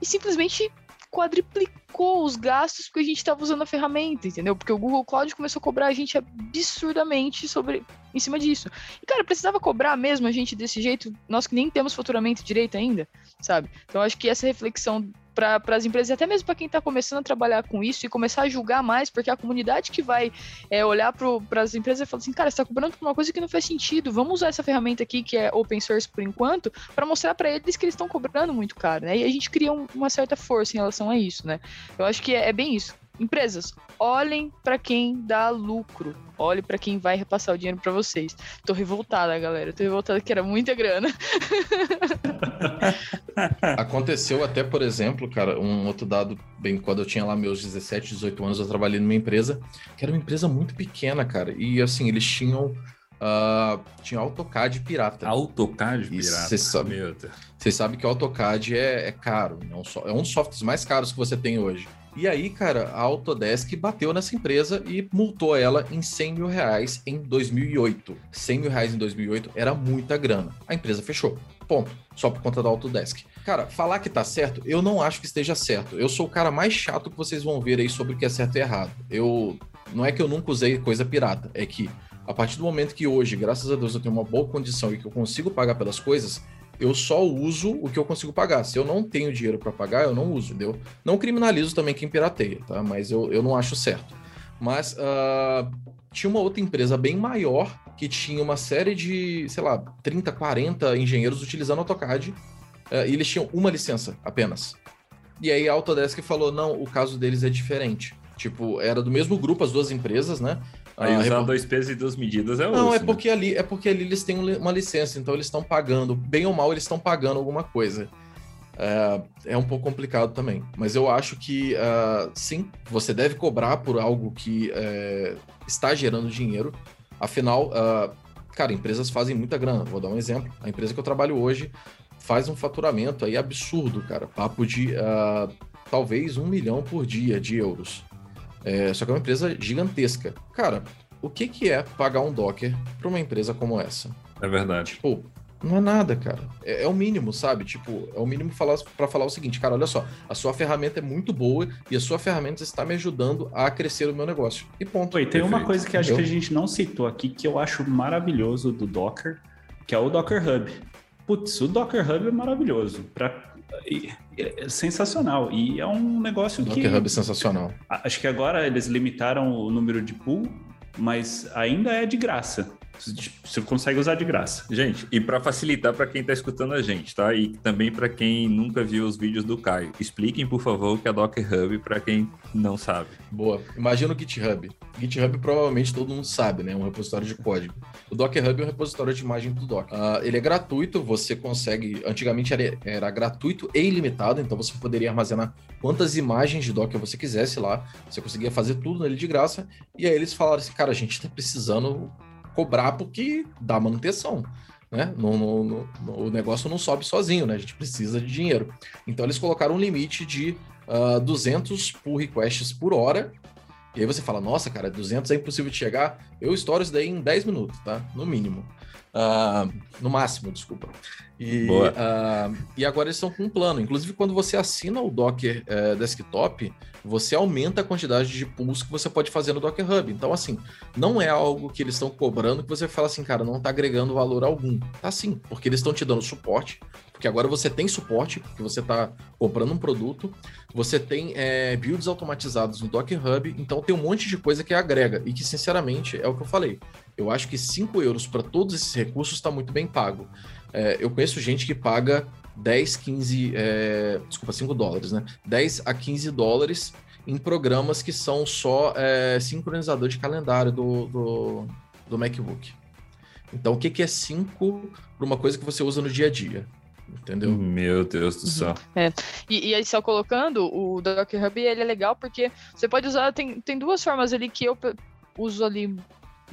e simplesmente quadriplicou os gastos porque a gente estava usando a ferramenta, entendeu? Porque o Google Cloud começou a cobrar a gente absurdamente sobre em cima disso. E cara, precisava cobrar mesmo a gente desse jeito, nós que nem temos faturamento direito ainda, sabe? Então acho que essa reflexão para as empresas, até mesmo para quem está começando a trabalhar com isso e começar a julgar mais, porque a comunidade que vai é, olhar para as empresas e falar assim, cara, você está cobrando por uma coisa que não faz sentido, vamos usar essa ferramenta aqui que é open source por enquanto, para mostrar para eles que eles estão cobrando muito caro, né? E a gente cria um, uma certa força em relação a isso, né? Eu acho que é, é bem isso. Empresas, olhem para quem dá lucro. Olhe para quem vai repassar o dinheiro para vocês. Tô revoltada, galera. Tô revoltada que era muita grana. [laughs] Aconteceu até, por exemplo, cara, um outro dado, bem, quando eu tinha lá meus 17, 18 anos, eu trabalhei numa empresa que era uma empresa muito pequena, cara. E assim, eles tinham. Uh, tinha AutoCAD pirata. AutoCAD pirata. Você sabe, vocês sabem que o AutoCAD é, é caro, é um, so- é um dos softwares mais caros que você tem hoje. E aí, cara, a Autodesk bateu nessa empresa e multou ela em 100 mil reais em 2008. 100 mil reais em 2008 era muita grana. A empresa fechou. Ponto. Só por conta da Autodesk. Cara, falar que tá certo, eu não acho que esteja certo. Eu sou o cara mais chato que vocês vão ver aí sobre o que é certo e errado. Eu. Não é que eu nunca usei coisa pirata, é que a partir do momento que hoje, graças a Deus, eu tenho uma boa condição e que eu consigo pagar pelas coisas, eu só uso o que eu consigo pagar. Se eu não tenho dinheiro para pagar, eu não uso, entendeu? Não criminalizo também quem pirateia, tá? Mas eu, eu não acho certo. Mas ah, tinha uma outra empresa bem maior que tinha uma série de, sei lá, 30, 40 engenheiros utilizando AutoCAD ah, e eles tinham uma licença apenas. E aí a Autodesk falou: não, o caso deles é diferente. Tipo, era do mesmo grupo as duas empresas, né? Aí Ah, usar repo- dois pesos e duas medidas é não, osso, é né? porque ali é porque ali eles têm um uma licença, então eles estão pagando, bem ou mal, eles estão pagando alguma coisa. É, é um pouco complicado também. Mas eu acho que ah, sim, você deve cobrar por algo que é, está gerando dinheiro. Afinal, ah, cara, empresas fazem muita grana. Vou dar um exemplo. A empresa que eu trabalho hoje faz um faturamento aí absurdo, cara. Papo de talvez um milhão por dia de euros. É, só que é uma empresa gigantesca. Cara, o que, que é pagar um Docker para uma empresa como essa? É verdade. Tipo, não é nada, cara. É, é o mínimo, sabe? Tipo, é o mínimo falar, para falar o seguinte, cara, olha só, a sua ferramenta é muito boa e a sua ferramenta está me ajudando a crescer o meu negócio. E ponto. Oi, tem uma Perfeito. coisa que acho que a gente não citou aqui que eu acho maravilhoso do Docker, que é o Docker Hub. Putz, o Docker Hub é maravilhoso. Pra, e- é sensacional. E é um negócio O que. Docker Hub é sensacional. Acho que agora eles limitaram o número de pool, mas ainda é de graça. Você consegue usar de graça. Gente, e para facilitar para quem está escutando a gente, tá? E também para quem nunca viu os vídeos do Caio, expliquem, por favor, o que é Docker Hub para quem não sabe. Boa. Imagina o GitHub. GitHub provavelmente todo mundo sabe, né? Um repositório de código. O Docker Hub é um repositório de imagem do Docker. Ah, ele é gratuito, você consegue. Antigamente era, era gratuito e ilimitado, então você poderia armazenar quantas imagens de Docker você quisesse lá. Você conseguia fazer tudo nele de graça. E aí eles falaram assim, cara, a gente tá precisando cobrar porque dá manutenção. Né? No, no- no- o negócio não sobe sozinho, né? A gente precisa de dinheiro. Então eles colocaram um limite de ah, 200 pull requests por hora. E aí você fala, nossa, cara, 200 é impossível de chegar. Eu estouro isso daí em 10 minutos, tá? No mínimo. Uh, no máximo, desculpa. E, uh, e agora eles estão com um plano. Inclusive, quando você assina o Docker uh, Desktop, você aumenta a quantidade de pools que você pode fazer no Docker Hub. Então, assim, não é algo que eles estão cobrando que você fala assim, cara, não está agregando valor algum. Tá sim, porque eles estão te dando suporte, porque agora você tem suporte, porque você está comprando um produto, você tem é, builds automatizados no Docker Hub, então tem um monte de coisa que agrega e que, sinceramente, é o que eu falei. Eu acho que 5 euros para todos esses recursos está muito bem pago. É, eu conheço gente que paga 10, 15, é, desculpa, 5 dólares, né? 10 a 15 dólares em programas que são só é, sincronizador de calendário do, do, do MacBook. Então, o que, que é 5 para uma coisa que você usa no dia a dia? Entendeu? Meu Deus do céu. Uhum. É. E, e aí, só colocando, o Docker Hub ele é legal porque você pode usar, tem, tem duas formas ali que eu uso ali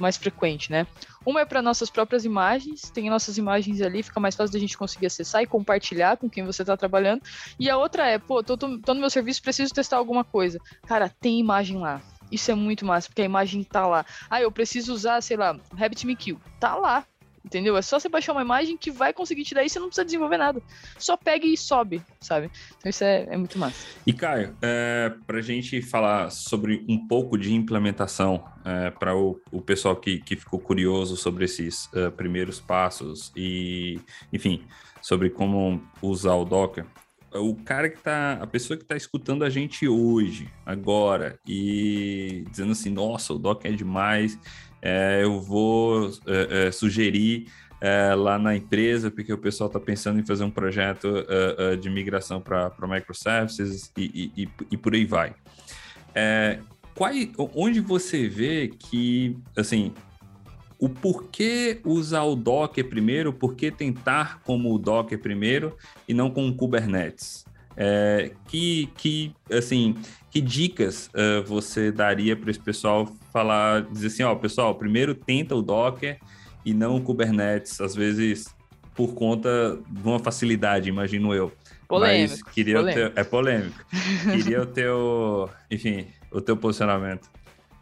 mais frequente, né? Uma é para nossas próprias imagens, tem nossas imagens ali, fica mais fácil da gente conseguir acessar e compartilhar com quem você está trabalhando. E a outra é, pô, tô, tô, tô no meu serviço, preciso testar alguma coisa. Cara, tem imagem lá. Isso é muito massa, porque a imagem tá lá. Ah, eu preciso usar, sei lá, RabbitMQ. Tá lá. Entendeu? É só você baixar uma imagem que vai conseguir te dar isso, você não precisa desenvolver nada. Só pega e sobe, sabe? Então isso é, é muito massa. E Caio, é, para a gente falar sobre um pouco de implementação, é, para o, o pessoal que, que ficou curioso sobre esses uh, primeiros passos e, enfim, sobre como usar o Docker, o cara que tá, a pessoa que está escutando a gente hoje, agora, e dizendo assim, nossa, o Docker é demais, é, eu vou é, é, sugerir é, lá na empresa, porque o pessoal está pensando em fazer um projeto é, de migração para microservices e, e, e, por aí vai. Qual, onde você vê que, assim, o porquê usar o Docker primeiro, por que tentar como o Docker primeiro e não com o Kubernetes? É, que, que, assim, que dicas uh, você daria para esse pessoal falar, dizer assim, ó, pessoal, primeiro tenta o Docker e não o Kubernetes, às vezes por conta de uma facilidade, imagino eu. Polêmico. Mas queria polêmico. Teu, é polêmico. queria o teu, enfim, o teu posicionamento.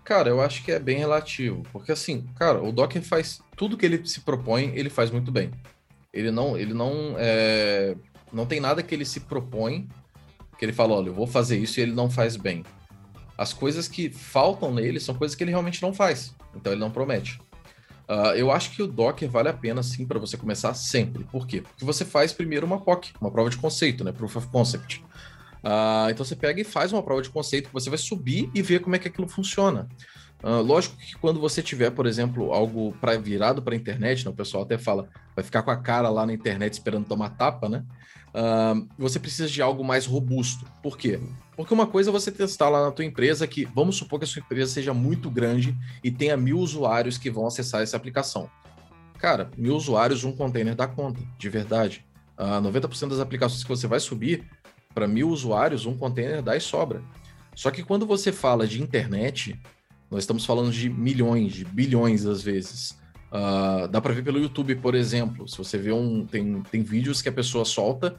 Cara, eu acho que é bem relativo, porque assim, cara, o Docker faz tudo que ele se propõe, ele faz muito bem. Ele não, ele não, é, não tem nada que ele se propõe que ele fala, olha, eu vou fazer isso e ele não faz bem. As coisas que faltam nele são coisas que ele realmente não faz, então ele não promete. Uh, eu acho que o Docker vale a pena sim para você começar sempre. Por quê? Porque você faz primeiro uma POC, uma prova de conceito, né? Proof of Concept. Uh, então você pega e faz uma prova de conceito que você vai subir e ver como é que aquilo funciona. Uh, lógico que quando você tiver, por exemplo, algo para virado para a internet, né, o pessoal até fala, vai ficar com a cara lá na internet esperando tomar tapa, né? Uh, você precisa de algo mais robusto. Por quê? Porque uma coisa é você testar lá na tua empresa que, vamos supor que a sua empresa seja muito grande e tenha mil usuários que vão acessar essa aplicação. Cara, mil usuários, um container dá conta, de verdade. Uh, ah, 90% das aplicações que você vai subir, para mil usuários, um container dá e sobra. Só que quando você fala de internet, nós estamos falando de milhões, de bilhões às vezes. Uh, dá para ver pelo YouTube, por exemplo. Se você vê um. Tem, tem vídeos que a pessoa solta,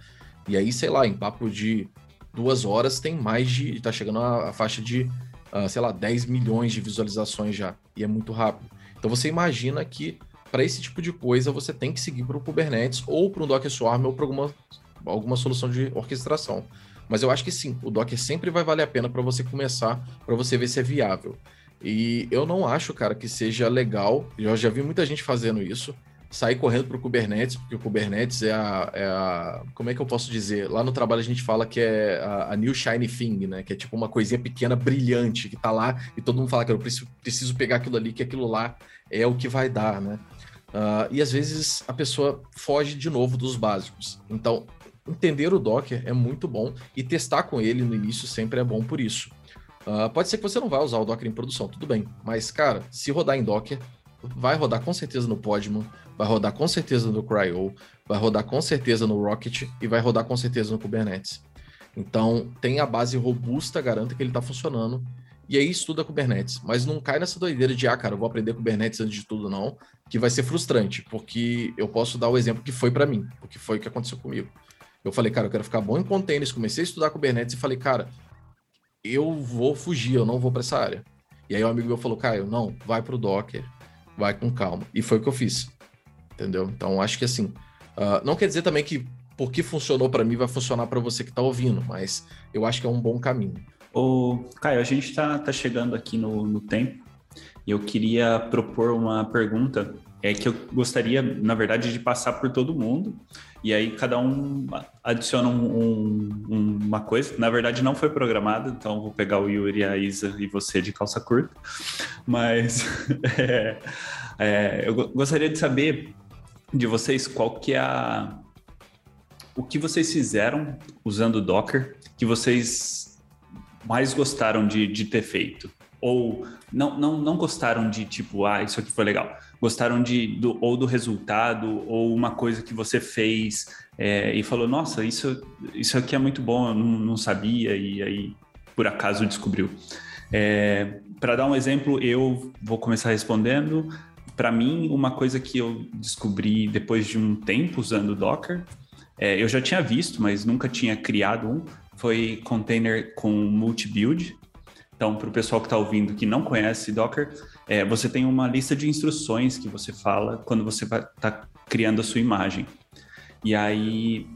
e aí, sei lá, em papo de duas horas tem mais de. tá chegando a, a faixa de, uh, sei lá, 10 milhões de visualizações já. E é muito rápido. Então você imagina que para esse tipo de coisa você tem que seguir para o Kubernetes ou para um Docker Swarm ou para alguma, alguma solução de orquestração. Mas eu acho que sim, o Docker sempre vai valer a pena para você começar, para você ver se é viável. E eu não acho, cara, que seja legal. Eu já vi muita gente fazendo isso. Sair correndo para o Kubernetes, porque o Kubernetes é a, é a, Como é que eu posso dizer? Lá no trabalho a gente fala que é a, a, new shiny thing, né? Que é tipo uma coisinha pequena, brilhante, que tá lá e todo mundo fala que eu preciso, preciso pegar aquilo ali, que aquilo lá é o que vai dar, né? Uh, e às vezes a pessoa foge de novo dos básicos. Então, entender o Docker é muito bom e testar com ele no início sempre é bom por isso. Uh, pode ser que você não vai usar o Docker em produção, tudo bem. Mas, cara, se rodar em Docker, vai rodar com certeza no Podman, vai rodar com certeza no CRY-O, vai rodar com certeza no Rocket e vai rodar com certeza no Kubernetes. Então, tem a base robusta, garanta que ele está funcionando. E aí estuda Kubernetes. Mas não cai nessa doideira de, ah, cara, eu vou aprender Kubernetes antes de tudo, não. Que vai ser frustrante, porque eu posso dar o exemplo que foi para mim, o que foi o que aconteceu comigo. Eu falei, cara, eu quero ficar bom em containers, comecei a estudar Kubernetes e falei, cara, eu vou fugir, eu não vou para essa área. E aí o um amigo meu falou, Caio, não, vai pro Docker, vai com calma. E foi o que eu fiz. entendeu? Então acho que assim, uh, não quer dizer também que porque funcionou para mim vai funcionar para você que está ouvindo, mas eu acho que é um bom caminho. Ô, Caio, a gente está tá chegando aqui no, no tempo e eu queria propor uma pergunta é que eu gostaria, na verdade, de passar por todo mundo. E aí cada um adiciona um, um, uma coisa. Na verdade, não foi programado, então vou pegar o Yuri, a Isa e você de calça curta. Mas [laughs] é, é, eu gostaria de saber de vocês qual que é a... O que vocês fizeram usando Docker que vocês mais gostaram de, de ter feito? Ou não, não, não gostaram de tipo, ah, isso aqui foi legal. Gostaram de do, ou do resultado, ou uma coisa que você fez é, e falou, nossa, isso, isso aqui é muito bom, eu não, não sabia, e aí por acaso descobriu. É, Para dar um exemplo, eu vou começar respondendo. Para mim, uma coisa que eu descobri depois de um tempo usando Docker, é, eu já tinha visto, mas nunca tinha criado um, foi container com multi-build. Então, para o pessoal que está ouvindo que não conhece Docker, é, você tem uma lista de instruções que você fala quando você vai estar tá criando a sua imagem. E aí,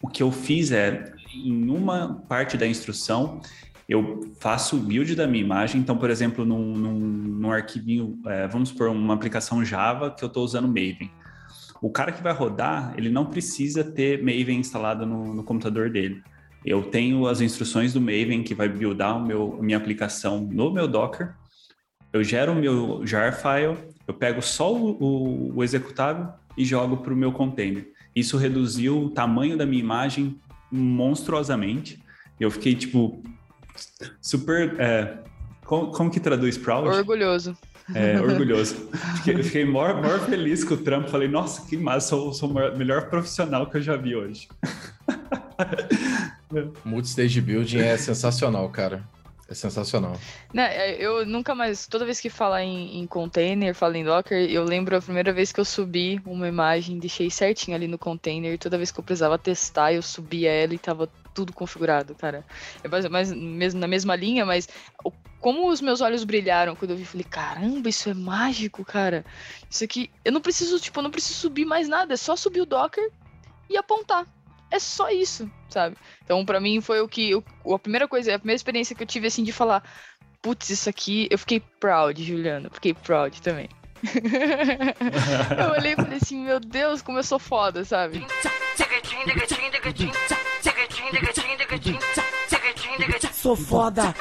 o que eu fiz é, em uma parte da instrução, eu faço o build da minha imagem. Então, por exemplo, num, num, num arquivinho, é, vamos por uma aplicação Java que eu estou usando Maven. O cara que vai rodar, ele não precisa ter Maven instalado no, no computador dele. Eu tenho as instruções do Maven que vai buildar o meu, minha aplicação no meu Docker. Eu gero o meu jar file, eu pego só o, o executável e jogo para o meu container. Isso reduziu o tamanho da minha imagem monstruosamente. Eu fiquei, tipo, super. É, como, como, que traduz proud? Orgulhoso. É, orgulhoso. Fiquei, fiquei maior, maior feliz com o trampo. Falei, nossa, que massa, sou, sou o melhor profissional que eu já vi hoje. [laughs] Multistage Building é sensacional, cara. É sensacional. Né, é, eu nunca mais, toda vez que falar em, em, container, falo em Docker, eu lembro a primeira vez que eu subi uma imagem, deixei certinho ali no container, toda vez que eu precisava testar, eu subia ela e tava tudo configurado, cara. É mais mesmo na mesma linha, mas como os meus olhos brilharam quando eu vi, falei, caramba, isso é mágico, cara. Isso aqui, eu não preciso, tipo, eu não preciso subir mais nada, é só subir o Docker e apontar. É só isso, sabe? Então, para mim, foi o que. A primeira coisa, a primeira experiência que eu tive, assim, de falar: putz, isso aqui. Eu fiquei proud, Juliana. Fiquei proud também. [laughs] eu olhei e falei assim: meu Deus, como eu sou foda, sabe? Sou foda!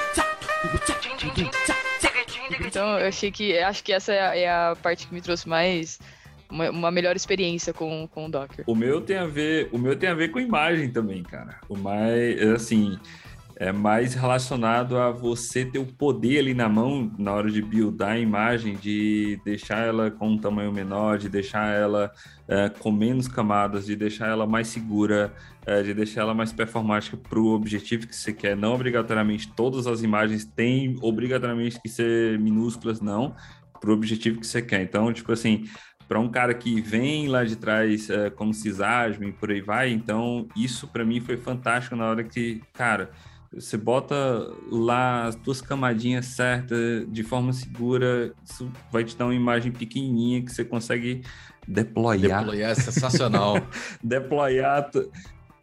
Então, eu achei que. Acho que essa é a, é a parte que me trouxe mais uma, uma, melhor experiência com, com o Docker. O meu tem a ver, o meu tem a ver com imagem também, cara. O mais, assim, é mais relacionado a você ter o poder ali na mão na hora de buildar a imagem, de deixar ela com um tamanho menor, de deixar ela é, com menos camadas, de deixar ela mais segura, é, de deixar ela mais performática para o objetivo que você quer. Não obrigatoriamente todas as imagens têm obrigatoriamente que ser minúsculas, não para o objetivo que você quer. Então, tipo assim, para um cara que vem lá de trás é, como cisasmo e por aí vai, então isso para mim foi fantástico na hora que, cara, você bota lá as tuas camadinhas certas de forma segura, isso vai te dar uma imagem pequenininha que você consegue deployar. Deployar é sensacional. [laughs] deployar,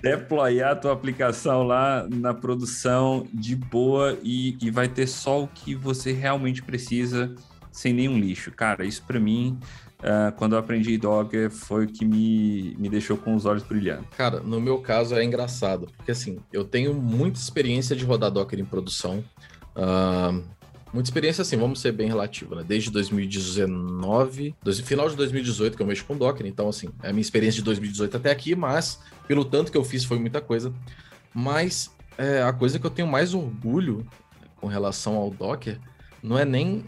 deployar a tua aplicação lá na produção de boa e, e vai ter só o que você realmente precisa sem nenhum lixo. Cara, isso para mim uh, quando eu aprendi Docker foi o que me, me deixou com os olhos brilhando. Cara, no meu caso é engraçado, porque assim, eu tenho muita experiência de rodar Docker em produção. Uh, muita experiência, assim, vamos ser bem relativo, né? Desde 2019, dois, final de 2018 que eu mexo com Docker, então, assim, é a minha experiência de 2018 até aqui, mas pelo tanto que eu fiz foi muita coisa. Mas é, a coisa que eu tenho mais orgulho com relação ao Docker não é nem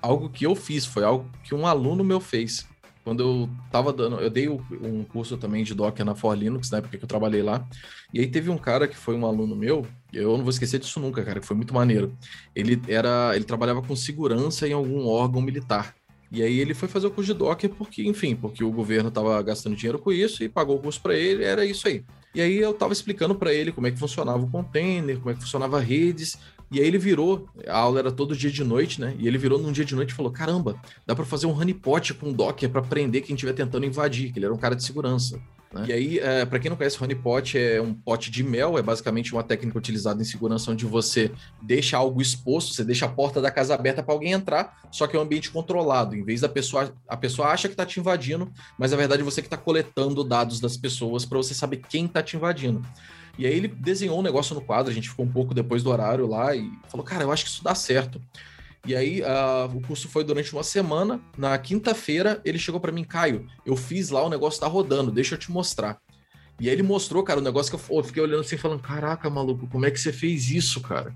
algo que eu fiz, foi algo que um aluno meu fez. Quando eu tava dando, eu dei um curso também de Docker na For Linux, na época que eu trabalhei lá. E aí teve um cara que foi um aluno meu, eu não vou esquecer disso nunca, cara, que foi muito maneiro. Ele era, ele trabalhava com segurança em algum órgão militar. E aí ele foi fazer o curso de Docker porque, enfim, porque o governo estava gastando dinheiro com isso e pagou o curso para ele, era isso aí. E aí eu estava explicando para ele como é que funcionava o container, como é que funcionava redes, E aí ele virou, a aula era todo dia de noite, né? E ele virou num dia de noite e falou: caramba, dá para fazer um honeypot com Docker para prender quem estiver tentando invadir, que ele era um cara de segurança. Né? E aí, é, para quem não conhece, honeypot é um pote de mel, é basicamente uma técnica utilizada em segurança onde você deixa algo exposto, você deixa a porta da casa aberta para alguém entrar, só que é um ambiente controlado. Em vez da pessoa, a pessoa acha que está te invadindo, mas na verdade você que está coletando dados das pessoas para você saber quem está te invadindo. E aí ele desenhou um negócio no quadro, a gente ficou um pouco depois do horário lá e falou, cara, eu acho que isso dá certo. E aí uh, o curso foi durante uma semana. Na quinta-feira ele chegou para mim, Caio, eu fiz lá, o negócio tá rodando, deixa eu te mostrar. E aí ele mostrou, cara, o negócio que eu, eu fiquei olhando assim, falando, caraca, maluco, como é que você fez isso, cara?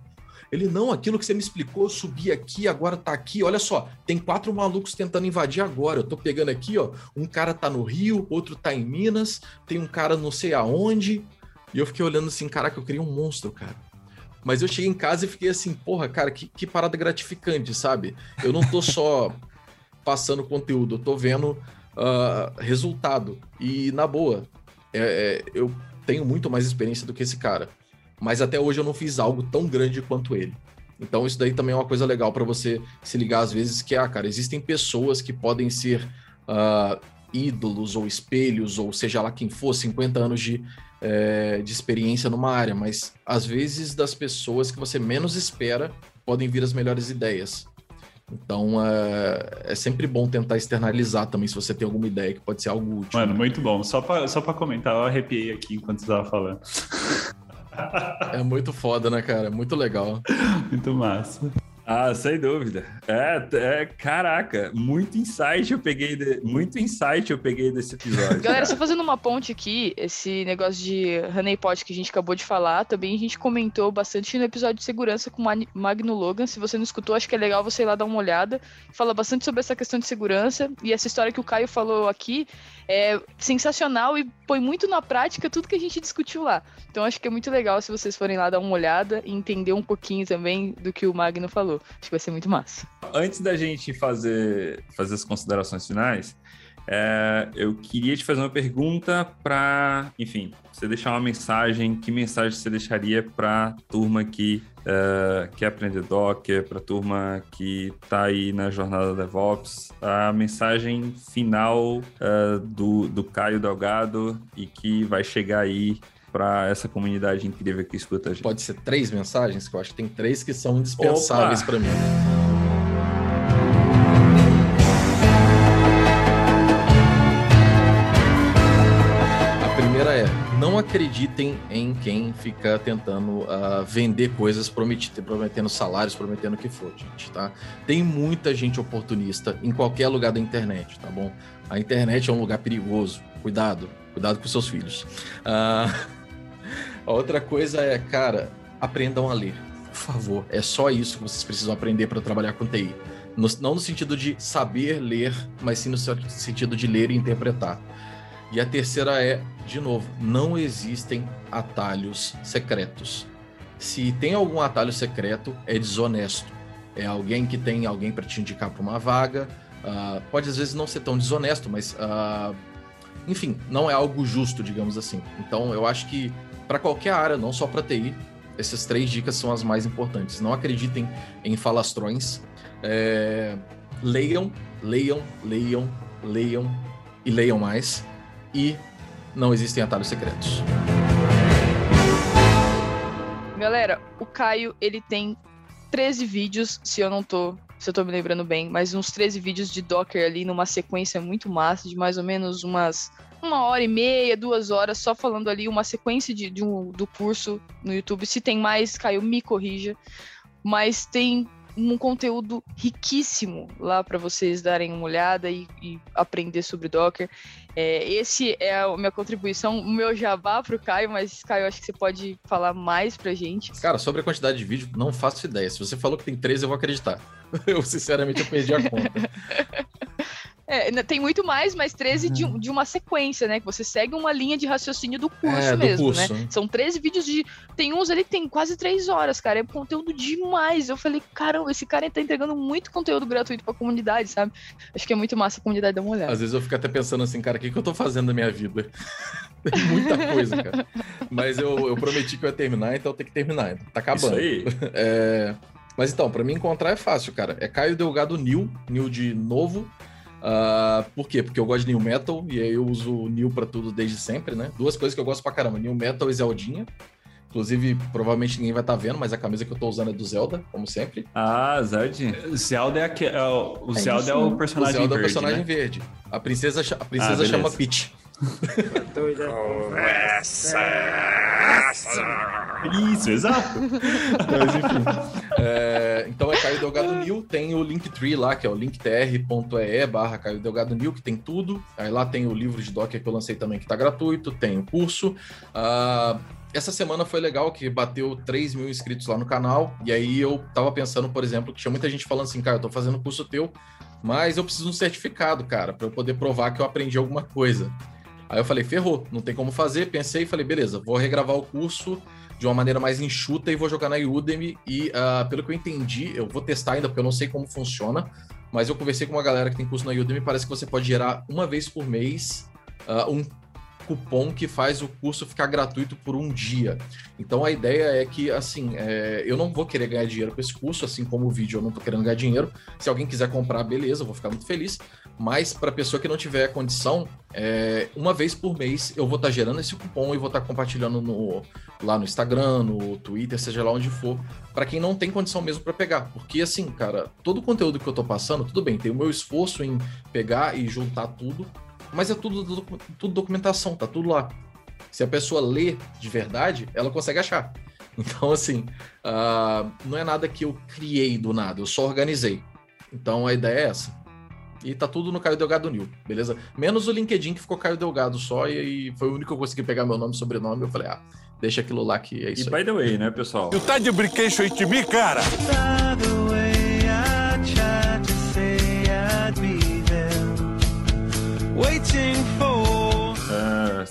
Ele, não, aquilo que você me explicou, eu subi aqui, agora tá aqui. Olha só, tem quatro malucos tentando invadir agora. Eu tô pegando aqui, ó. Um cara tá no Rio, outro tá em Minas, tem um cara não sei aonde. E eu fiquei olhando assim, caraca, eu queria um monstro, cara. Mas eu cheguei em casa e fiquei assim, porra, cara, que, que parada gratificante, sabe? Eu não tô [laughs] só passando conteúdo, eu tô vendo uh, resultado. E, na boa, é, é, eu tenho muito mais experiência do que esse cara. Mas até hoje eu não fiz algo tão grande quanto ele. Então isso daí também é uma coisa legal para você se ligar às vezes, que, ah, cara, existem pessoas que podem ser uh, ídolos ou espelhos, ou seja lá quem for, 50 anos de é, de experiência numa área, mas às vezes das pessoas que você menos espera podem vir as melhores ideias. Então é, é sempre bom tentar externalizar também se você tem alguma ideia que pode ser algo útil. Mano, muito bom. Só para só pra comentar, eu arrepiei aqui enquanto você estava falando. É muito foda, né, cara? Muito legal. [laughs] Muito massa. Ah, sem dúvida. É, é, caraca, muito insight eu peguei, de, muito insight eu peguei desse episódio. Galera, só fazendo uma ponte aqui, esse negócio de honeypot que a gente acabou de falar, também a gente comentou bastante no episódio de segurança com o Magno Logan. Se você não escutou, acho que é legal você ir lá dar uma olhada. Fala bastante sobre essa questão de segurança e essa história que o Caio falou aqui é sensacional e põe muito na prática tudo que a gente discutiu lá. Então acho que é muito legal se vocês forem lá dar uma olhada e entender um pouquinho também do que o Magno falou. Acho que vai ser muito massa. Antes da gente fazer, fazer as considerações finais, é, eu queria te fazer uma pergunta para, enfim, você deixar uma mensagem. Que mensagem você deixaria para turma que uh, quer aprender Docker, para a turma que está aí na jornada DevOps? A mensagem final uh, do, do Caio Delgado e que vai chegar aí para essa comunidade incrível que escuta a gente. Pode ser três mensagens, que eu acho que tem três que são indispensáveis para mim. Acreditem em quem fica tentando uh, vender coisas, prometendo, prometendo salários, prometendo o que for, gente, tá? Tem muita gente oportunista em qualquer lugar da internet, tá bom? A internet é um lugar perigoso. Cuidado, cuidado com seus filhos. Uh, [laughs] a outra coisa é, cara, aprendam a ler. Por favor, é só isso que vocês precisam aprender para trabalhar com TI. No, não no sentido de saber ler, mas sim no sentido de ler e interpretar. E a terceira é, de novo, não existem atalhos secretos. Se tem algum atalho secreto, é desonesto. É alguém que tem alguém para te indicar para uma vaga. Uh, pode às vezes não ser tão desonesto, mas uh, enfim, não é algo justo, digamos assim. Então eu acho que para qualquer área, não só para TI, essas três dicas são as mais importantes. Não acreditem em falastrões. É... Leiam, leiam, leiam, leiam e leiam mais e não existem atalhos secretos. Galera, o Caio, ele tem 13 vídeos, se eu não tô, se eu tô me lembrando bem, mas uns 13 vídeos de Docker ali numa sequência muito massa, de mais ou menos umas uma hora e meia, duas horas, só falando ali uma sequência de, de um, do curso no YouTube. Se tem mais, Caio, me corrija. Mas tem um conteúdo riquíssimo lá para vocês darem uma olhada e, e aprender sobre Docker. É, esse é a minha contribuição, o meu jabá para o Caio, mas Caio, acho que você pode falar mais para gente. Cara, sobre a quantidade de vídeo, não faço ideia. Se você falou que tem três, eu vou acreditar. [laughs] Eu, sinceramente, eu perdi a conta. [laughs] É, tem muito mais, mas 13 de, um- de uma sequência, né? Que você segue uma linha de raciocínio do curso É, do mesmo, curso. né? São 13 vídeos de. Tem uns ali que tem quase 3 horas, cara. É conteúdo demais. Eu falei, caramba, esse cara tá entregando muito conteúdo gratuito pra comunidade, sabe? Acho que é muito massa a comunidade dar uma olhada. Às vezes eu fico até pensando assim, cara, o que, que eu tô fazendo na minha vida? [laughs] Tem muita coisa, cara. Mas eu, eu prometi que eu ia terminar, então tem que terminar. Tá acabando. Isso aí. [laughs] É, Mas então, pra mim encontrar é fácil, cara. É Caio Delgado New, New de novo. Ah, por quê? Porque eu gosto de New Metal e aí eu uso New pra tudo desde sempre, né? Duas coisas que eu gosto pra caramba: New Metal e Zeldinha. Inclusive, provavelmente ninguém vai estar vendo, mas a camisa que eu tô usando é do Zelda, como sempre. Ah, Zed. Zelda é, é o, o É Zelda isso é o personagem o Zelda é o verde, personagem né? verde. A princesa, a princesa Ah, chama Peach. [laughs] Isso, exato. Mas enfim. Então é Caio Delgado New, tem o Linktree lá, que é o linktr.ee barra Caio Delgado New, que tem tudo. Aí lá tem o livro de Docker que eu lancei também, que tá gratuito, tem o curso. Ah, essa semana foi legal, que bateu 3 mil inscritos lá no canal. E aí eu tava pensando, por exemplo, que tinha muita gente falando assim, cara, eu tô fazendo curso teu, mas eu preciso de um certificado, cara, para eu poder provar que eu aprendi alguma coisa. Aí eu falei, ferrou, não tem como fazer. Pensei e falei, beleza, vou regravar o curso de uma maneira mais enxuta e vou jogar na Udemy. E ah, pelo que eu entendi, eu vou testar ainda porque eu não sei como funciona, mas eu conversei com uma galera que tem curso na Udemy, parece que você pode gerar uma vez por mês ah, um cupom que faz o curso ficar gratuito por um dia. Então a ideia é que, assim, é, eu não vou querer ganhar dinheiro com esse curso, assim como o vídeo eu não tô querendo ganhar dinheiro. Se alguém quiser comprar, beleza, eu vou ficar muito feliz. Mas para pessoa que não tiver condição, é, uma vez por mês eu vou estar gerando esse cupom e vou estar compartilhando no, lá no Instagram, no Twitter, seja lá onde for, para quem não tem condição mesmo para pegar. Porque assim, cara, todo o conteúdo que eu tô passando, tudo bem, tem o meu esforço em pegar e juntar tudo, mas é tudo, tudo documentação, tá tudo lá. Se a pessoa lê de verdade, ela consegue achar. Então, assim, ah, não é nada que eu criei do nada, eu só organizei. Então a ideia é essa. E tá tudo no Caio Delgado New, beleza? Menos o LinkedIn que ficou Caio Delgado só, e foi o único que eu consegui pegar meu nome e sobrenome. Eu falei, ah, deixa aquilo lá que é E isso aí. by the way, né, pessoal? tá de brinquedo aí de mim, cara?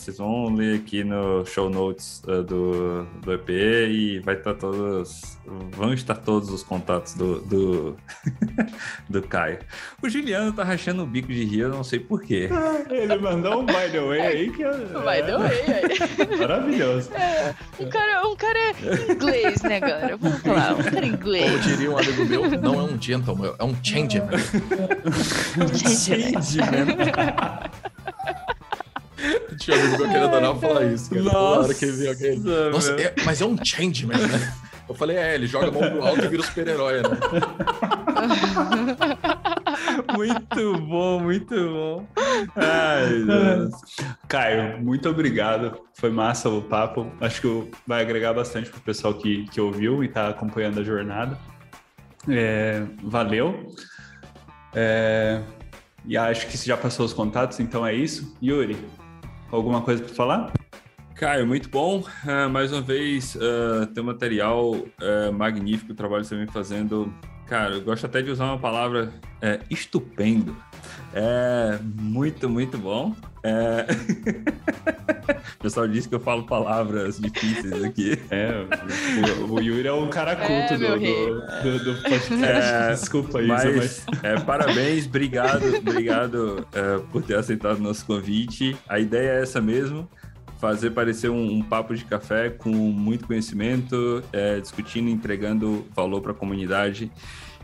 Vocês vão ler aqui no show notes ah, do, do EP e vai estar todos. Vão estar todos os contatos do, do, [laughs] do Caio. O Juliano tá rachando o bico de rir, eu não sei porquê. [laughs] Ele mandou um by the way aí que é, Vai, deu aí, aí. [laughs] maravilhoso. É, um cara, um cara inglês, né, galera? Vamos lá, um cara Como inglês. diria um amigo meu, não é um gentleman, é um changeman. [laughs] Tinha um amigo meu querendo adorar falar isso. Cara. Hora que ele vê alguém. Nossa, é- mas é um changeman, né? Eu falei, é, ele joga a mão pro alto e vira o super-herói, né? [laughs] Muito bom, muito bom. Ai, Deus. Caio, muito obrigado. Foi massa o papo. Acho que vai agregar bastante pro pessoal que, que ouviu e tá acompanhando a jornada. É, valeu. É, e acho que você já passou os contatos, então é isso. Yuri, alguma coisa para falar? Caio, muito bom. Ah, mais uma vez, uh, teu material ah, magnífico, o trabalho que você vem fazendo. Cara, eu gosto até de usar uma palavra é, estupendo. É muito, muito bom. É... [laughs] o pessoal disse que eu falo palavras difíceis aqui. É, o, o Yuri é um cara culto É, do, do, do, do podcast. É, Desculpa, Isa, Mas, mas... é, parabéns, obrigado, obrigado é, por ter aceitado nosso convite. A ideia é essa mesmo, fazer parecer um, um papo de café com muito conhecimento, é, discutindo, entregando valor para a comunidade.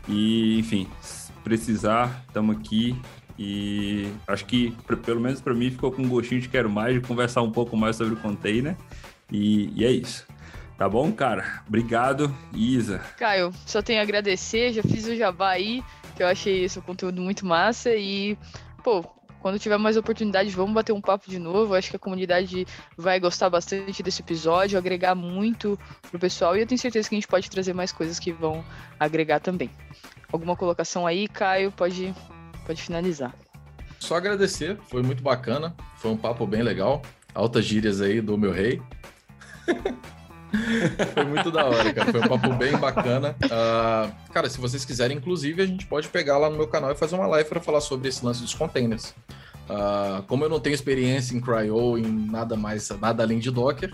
E, enfim, se precisar, estamos aqui. E acho que, pelo menos para mim, ficou com um gostinho de quero mais, de conversar um pouco mais sobre o container. E, e é isso. Tá bom, cara? Obrigado, Isa. Caio, só tenho a agradecer, já fiz o jabá aí, que eu achei esse conteúdo muito massa e, pô, quando tiver mais oportunidade, vamos bater um papo de novo. Acho que a comunidade vai gostar bastante desse episódio, agregar muito pro pessoal e eu tenho certeza que a gente pode trazer mais coisas que vão agregar também. Alguma colocação aí, Caio? Pode, pode finalizar. Só agradecer, foi muito bacana, foi um papo bem legal. Altas gírias aí do meu rei. [laughs] Foi muito da hora, cara. Foi um papo bem bacana. Uh, cara, se vocês quiserem, inclusive, a gente pode pegar lá no meu canal e fazer uma live para falar sobre esse lance dos containers. Uh, como eu não tenho experiência em cryo, em nada mais, nada além de Docker,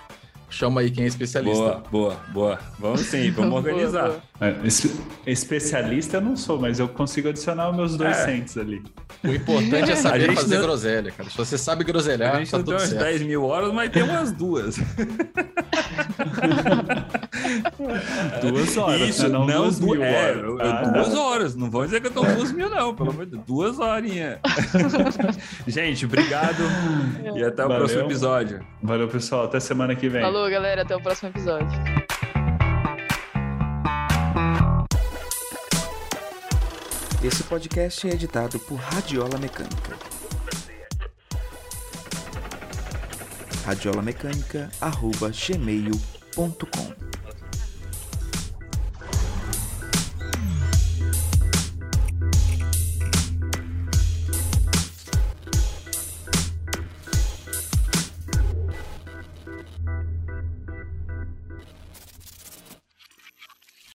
chama aí quem é especialista. Boa, boa, boa. Vamos sim, vamos [laughs] [laughs] organizar. boa, boa. É, especialista eu não sou, mas eu consigo adicionar os meus dois é. cents ali. O importante é [laughs] saber fazer não... groselha, cara. Se você sabe groselhar, a gente tá não tudo tem umas 10 mil horas, mas tem umas duas. Duas horas, Isso, né? não, não duas mil é, horas. Ah, duas horas, não vou dizer que eu tô duas mil não, pelo amor de Deus, duas horinhas. [laughs] gente, obrigado e até o Valeu. próximo episódio. Valeu, pessoal, até semana que vem. Falou, galera, até o próximo episódio. Esse podcast é editado por Radiola Mecânica. radiolamecânica.gmail.com